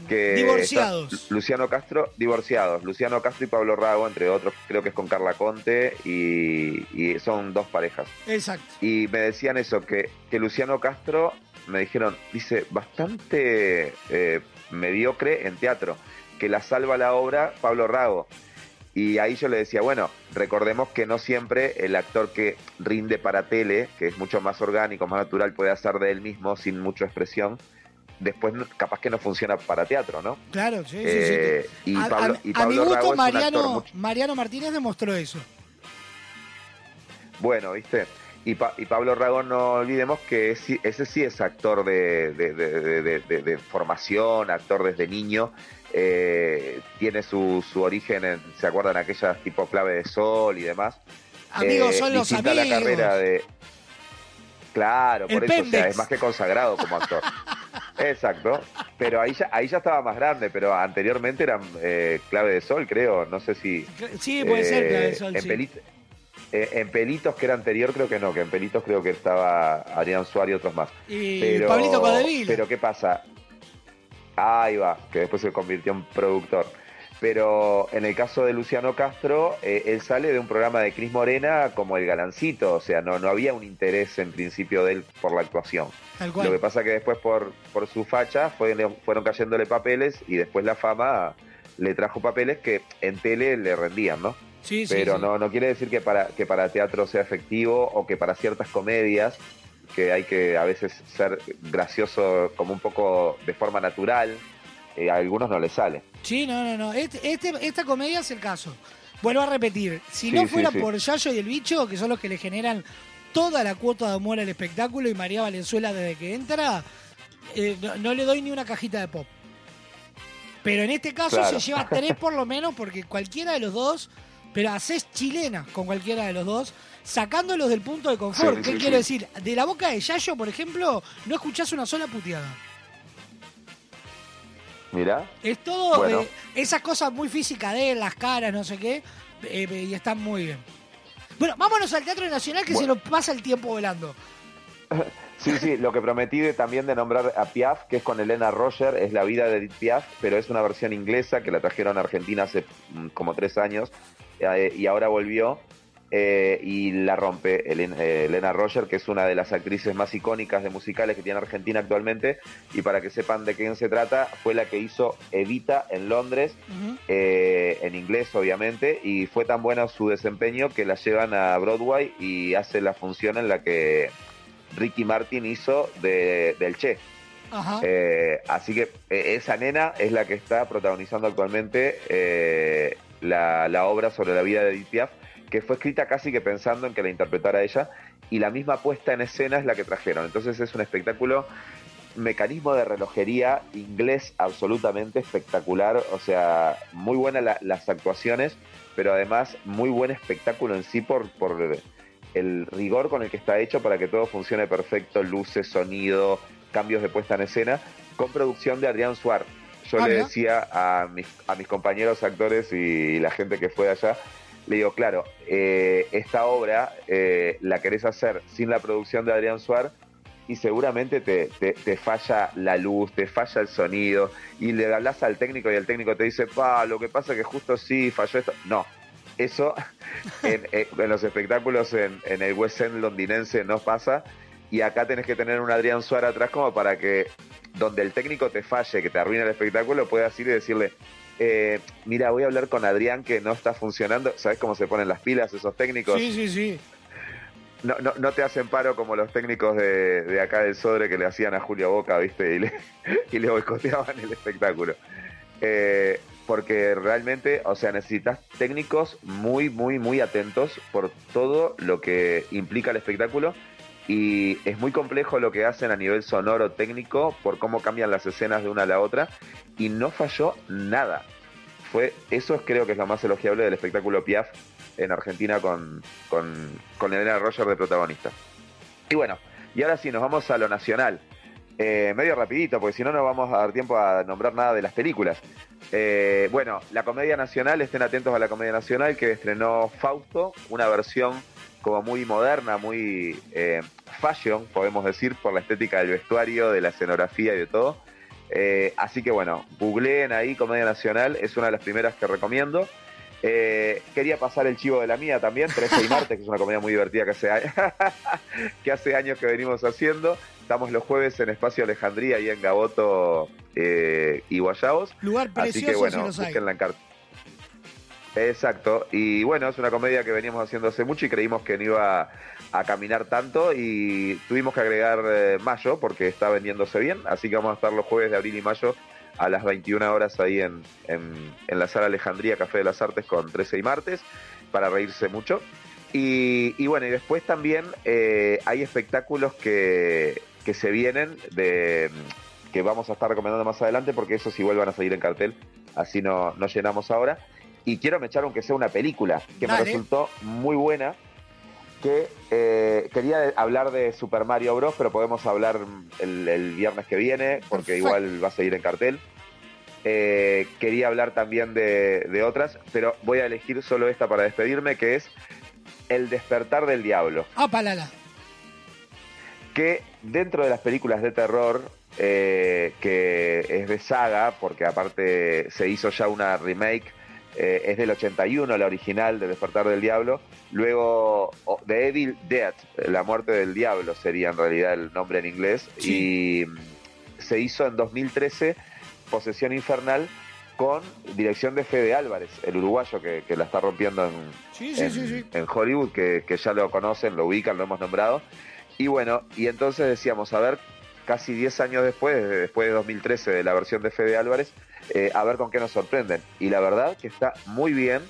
que Divorciados. Luciano Castro, divorciados. Luciano Castro y Pablo Rago, entre otros, creo que es con Carla Conte, y, y son dos parejas. Exacto. Y me decían eso, que, que Luciano Castro, me dijeron, dice, bastante eh, mediocre en teatro, que la salva la obra Pablo Rago. Y ahí yo le decía, bueno, recordemos que no siempre el actor que rinde para tele, que es mucho más orgánico, más natural, puede hacer de él mismo sin mucha expresión, después capaz que no funciona para teatro, ¿no? Claro, sí, sí, Eh, sí. y A- Pablo- a, y a Pablo mi gusto, Mariano, mucho- Mariano Martínez demostró eso. Bueno, ¿viste? Y, Pa- y Pablo Rago, no olvidemos que es- ese sí es actor de, formación, actor desde niño. eh, tiene su, su origen en, ¿se acuerdan? Aquellas tipo clave de sol y demás. Amigos son los distinta la amigos. carrera de... Claro, El por eso, o sea, es más que consagrado como actor. Exacto, pero ahí ya, ahí ya estaba más grande, pero anteriormente eran eh, clave de sol, creo, no sé si... Sí, puede ser, Clave de eh, Sol, en, sí. Eh, en Pelitos, que era anterior, creo que no, que en Pelitos creo que estaba Adrián Suárez y otros más. Y Pablito Codevila. Pero ¿qué pasa? Ahí va, que después se convirtió en productor. Pero en el caso de Luciano Castro, eh, él sale de un programa de Cris Morena como el galancito, o sea, no, no había un interés en principio de él por la actuación. Lo que pasa que después por, por su facha fue- fueron cayéndole papeles y después la fama le trajo papeles que en tele le rendían, ¿no? Sí, sí, Pero sí. no, no quiere decir que para, que para teatro sea efectivo o que para ciertas comedias, que hay que a veces ser gracioso como un poco de forma natural, eh, a algunos no les sale. Sí, no, no, no. Este, este- esta comedia es el caso. Vuelvo a repetir. Si Sí, no fuera sí. por Yayo y el bicho, que son los que le generan toda la cuota de amor al espectáculo, y María Valenzuela desde que entra, eh, no, no le doy ni una cajita de pop. Pero en este caso Claro. se lleva tres por lo menos, porque cualquiera de los dos, pero haces chilena con cualquiera de los dos, sacándolos del punto de confort. ¿Qué quiero decir? De la boca de Yayo, por ejemplo, no escuchás una sola puteada. Mirá. Es todo Bueno. eh, esas cosas muy físicas de él, las caras, no sé qué, eh, y están muy bien. Bueno, vámonos al Teatro Nacional que Bueno. se nos pasa el tiempo volando. Sí, sí, lo que prometí de, también de nombrar a Piaf, que es con Elena Roger, es la vida de Edith Piaf, pero es una versión inglesa que la trajeron a Argentina hace mm, como tres años eh, y ahora volvió eh, y la rompe Elena, eh, Elena Roger, que es una de las actrices más icónicas de musicales que tiene Argentina actualmente. Y para que sepan de quién se trata, fue la que hizo Evita en Londres, eh, en inglés obviamente, y fue tan bueno su desempeño que la llevan a Broadway y hace la función en la que Ricky Martin hizo de, del Che. Ajá. Eh, así que esa nena es la que está protagonizando actualmente la, la obra sobre la vida de Edith Piaf, que fue escrita casi que pensando en que la interpretara ella, y la misma puesta en escena es la que trajeron. Entonces es un espectáculo, mecanismo de relojería inglés absolutamente espectacular, o sea, muy buenas la- las actuaciones, pero además muy buen espectáculo en sí por, por el rigor con el que está hecho para que todo funcione perfecto, luces, sonido, cambios de puesta en escena, con producción de Adrián Suar. Yo Ah, le decía a mis, a mis compañeros actores y la gente que fue allá, le digo, claro, eh, esta obra eh, la querés hacer sin la producción de Adrián Suar y seguramente te, te- falla la luz, te falla el sonido y le hablas al técnico y el técnico te dice, pa, lo que pasa es que justo sí falló esto. No, eso en, en- los espectáculos en, el West End londinense no pasa y acá tenés que tener un Adrián Suárez atrás como para que donde el técnico te falle, que te arruine el espectáculo, puedas ir y decirle, eh, mira, voy a hablar con Adrián que no está funcionando. ¿Sabes cómo se ponen las pilas esos técnicos? Sí, sí, sí. No, no, no te hacen paro como los técnicos de, de acá del Sodre que le hacían a Julio Boca, ¿viste? Y le, y le boicoteaban el espectáculo. Eh, porque realmente, o sea, necesitas técnicos muy, muy, muy atentos por todo lo que implica el espectáculo. Y es muy complejo lo que hacen a nivel sonoro técnico por cómo cambian las escenas de una a la otra. Y no falló nada. Fue, eso es, creo que es lo más elogiable del espectáculo Piaf en Argentina con, con, con Elena Roger de protagonista. Y bueno, y ahora sí, nos vamos a lo nacional. Eh, medio rapidito, porque si no no vamos a dar tiempo a nombrar nada de las películas. Eh, bueno, la Comedia Nacional, estén atentos a la Comedia Nacional que estrenó Fausto, una versión como muy moderna, muy eh, fashion, podemos decir, por la estética del vestuario, de la escenografía y de todo. Eh, así que bueno, googleen ahí Comedia Nacional, es una de las primeras que recomiendo. Eh, quería pasar el chivo de la mía también, 13 y martes, que es una comedia muy divertida que hace, a- que hace años que venimos haciendo. Estamos los jueves en Espacio Alejandría y en Gaboto eh, y Guayabos. Lugar Así precioso que si bueno, los hay. búsquenla en carta. Exacto, y bueno, es una comedia que veníamos haciendo hace mucho y creímos que no iba a caminar tanto y tuvimos que agregar eh, mayo porque está vendiéndose bien, así que vamos a estar los jueves de abril y mayo a las 21 horas ahí en, en, la sala Alejandría Café de las Artes con 13 y martes para reírse mucho. Y, y bueno, y después también eh, hay espectáculos que, que se vienen de que vamos a estar recomendando más adelante porque esos igual van a salir en cartel, así no, no llenamos ahora. Y quiero me echar aunque sea una película que me resultó muy buena, que eh, quería hablar de Super Mario Bros, pero podemos hablar el, el viernes que viene, porque igual va a seguir en cartel. Eh, quería hablar también de, de otras, pero voy a elegir solo esta para despedirme, que es El despertar del diablo Ah, palala. que dentro de las películas de terror, eh, que es de saga, porque aparte se hizo ya una remake, eh, es del 81, la original de Despertar del Diablo, luego o- The Evil Dead, La muerte del diablo sería en realidad el nombre en inglés, y mm, se hizo en 2013 Posesión Infernal con dirección de Fede Álvarez, el uruguayo que, que la está rompiendo en, Sí, sí, en, Hollywood, que, que ya lo conocen, lo ubican, lo hemos nombrado. Y bueno, y entonces decíamos, a ver, casi 10 años después, de- después de 2013, de la versión de Fede Álvarez, eh, a ver con qué nos sorprenden. Y la verdad que está muy bien,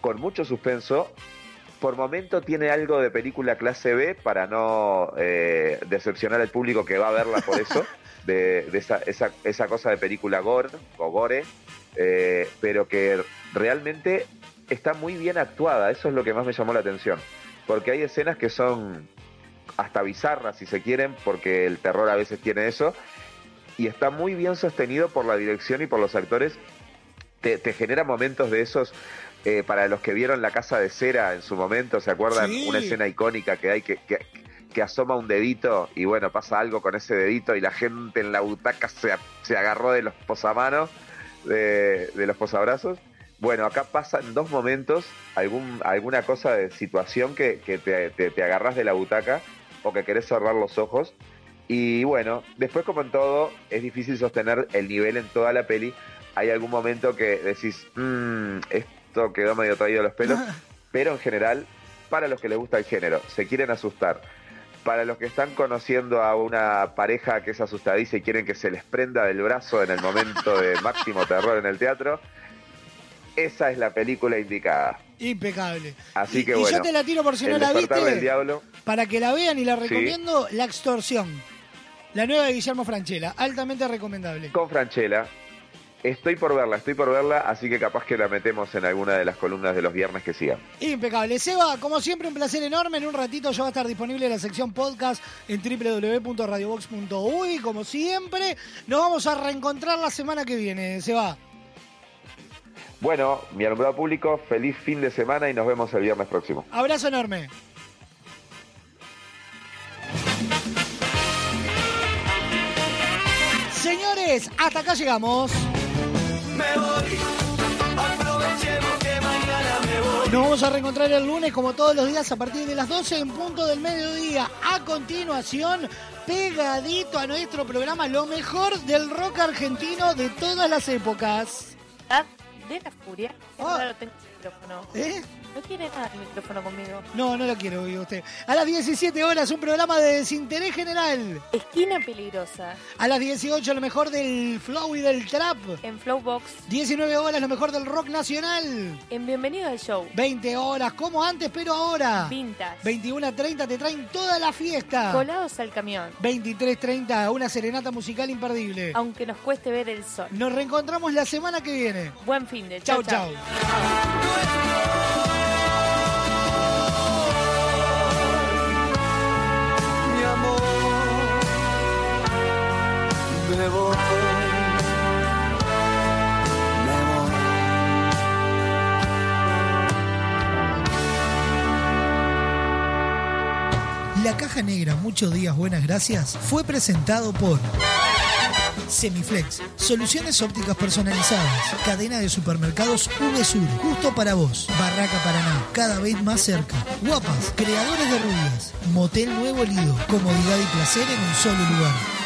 con mucho suspenso. Por momento tiene algo de película clase B para no eh, decepcionar al público que va a verla por eso, de, de esa, esa, esa cosa de película gore o gore, eh, pero que realmente está muy bien actuada, eso es lo que más me llamó la atención, porque hay escenas que son hasta bizarras si se quieren, porque el terror a veces tiene eso, y está muy bien sostenido por la dirección y por los actores. Te, te genera momentos de esos eh, para los que vieron La Casa de Cera en su momento, ¿se acuerdan? Sí. Una escena icónica que hay que, que, que asoma un dedito y bueno, pasa algo con ese dedito y la gente en la butaca se, se agarró de los posamanos, de, de los posabrazos. Bueno, acá pasan dos momentos, algún, alguna cosa de situación que, que te, te, te agarras de la butaca o que querés cerrar los ojos. Y bueno, después como en todo, es difícil sostener el nivel en toda la peli. Hay algún momento que decís, "Mm, esto quedó medio traído de los pelos, pero en general, para los que les gusta el género, se quieren asustar, para los que están conociendo a una pareja que es asustadiza y quieren que se les prenda del brazo en el momento de máximo terror en el teatro, esa es la película indicada. Impecable. Así Y- que y bueno, yo te la tiro por si no la viste. del diablo. Para que la vean y la Sí. recomiendo, La Extorsión. La nueva de Guillermo Franchella. Altamente recomendable. con Franchella. Estoy por verla, estoy por verla, así que capaz que la metemos en alguna de las columnas de los viernes que sigan. Impecable. Seba, como siempre, un placer enorme. En un ratito ya va a estar disponible la sección podcast en www.radiobox.uy. Como siempre, nos vamos a reencontrar la semana que viene. Seba. Bueno, mi alumbrado público, feliz fin de semana y nos vemos el viernes próximo. Abrazo enorme. Señores, hasta acá llegamos. Me voy, aprovechemos que mañana me voy. Nos vamos a reencontrar el lunes como todos los días a partir de las 12 en punto del mediodía. A continuación, pegadito a nuestro programa, lo mejor del rock argentino de todas las épocas. Ah, de la furia. Claro, tengo el micrófono. ¿Eh? No quiere nada el micrófono conmigo. No, no lo quiero oír usted. A las 17 horas, un programa de desinterés general. Esquina peligrosa. A las 18, lo mejor del flow y del trap. En Flowbox. 19 horas, lo mejor del rock nacional. En Bienvenido al Show. 20 horas, como antes, pero ahora. Vintage. 21 a 30 te traen toda la fiesta. Colados al camión. 23.30, una serenata musical imperdible. Aunque nos cueste ver el sol. Nos reencontramos la semana que viene. Buen fin de Chau, chau. chau. Mi muchos días, buenas gracias, fue presentado por Semiflex, soluciones ópticas personalizadas, cadena de supermercados VSUR, justo para vos, Barraca Paraná, cada vez más cerca, Guapas, creadores de rubias, Motel Nuevo Lido, comodidad y placer en un solo lugar.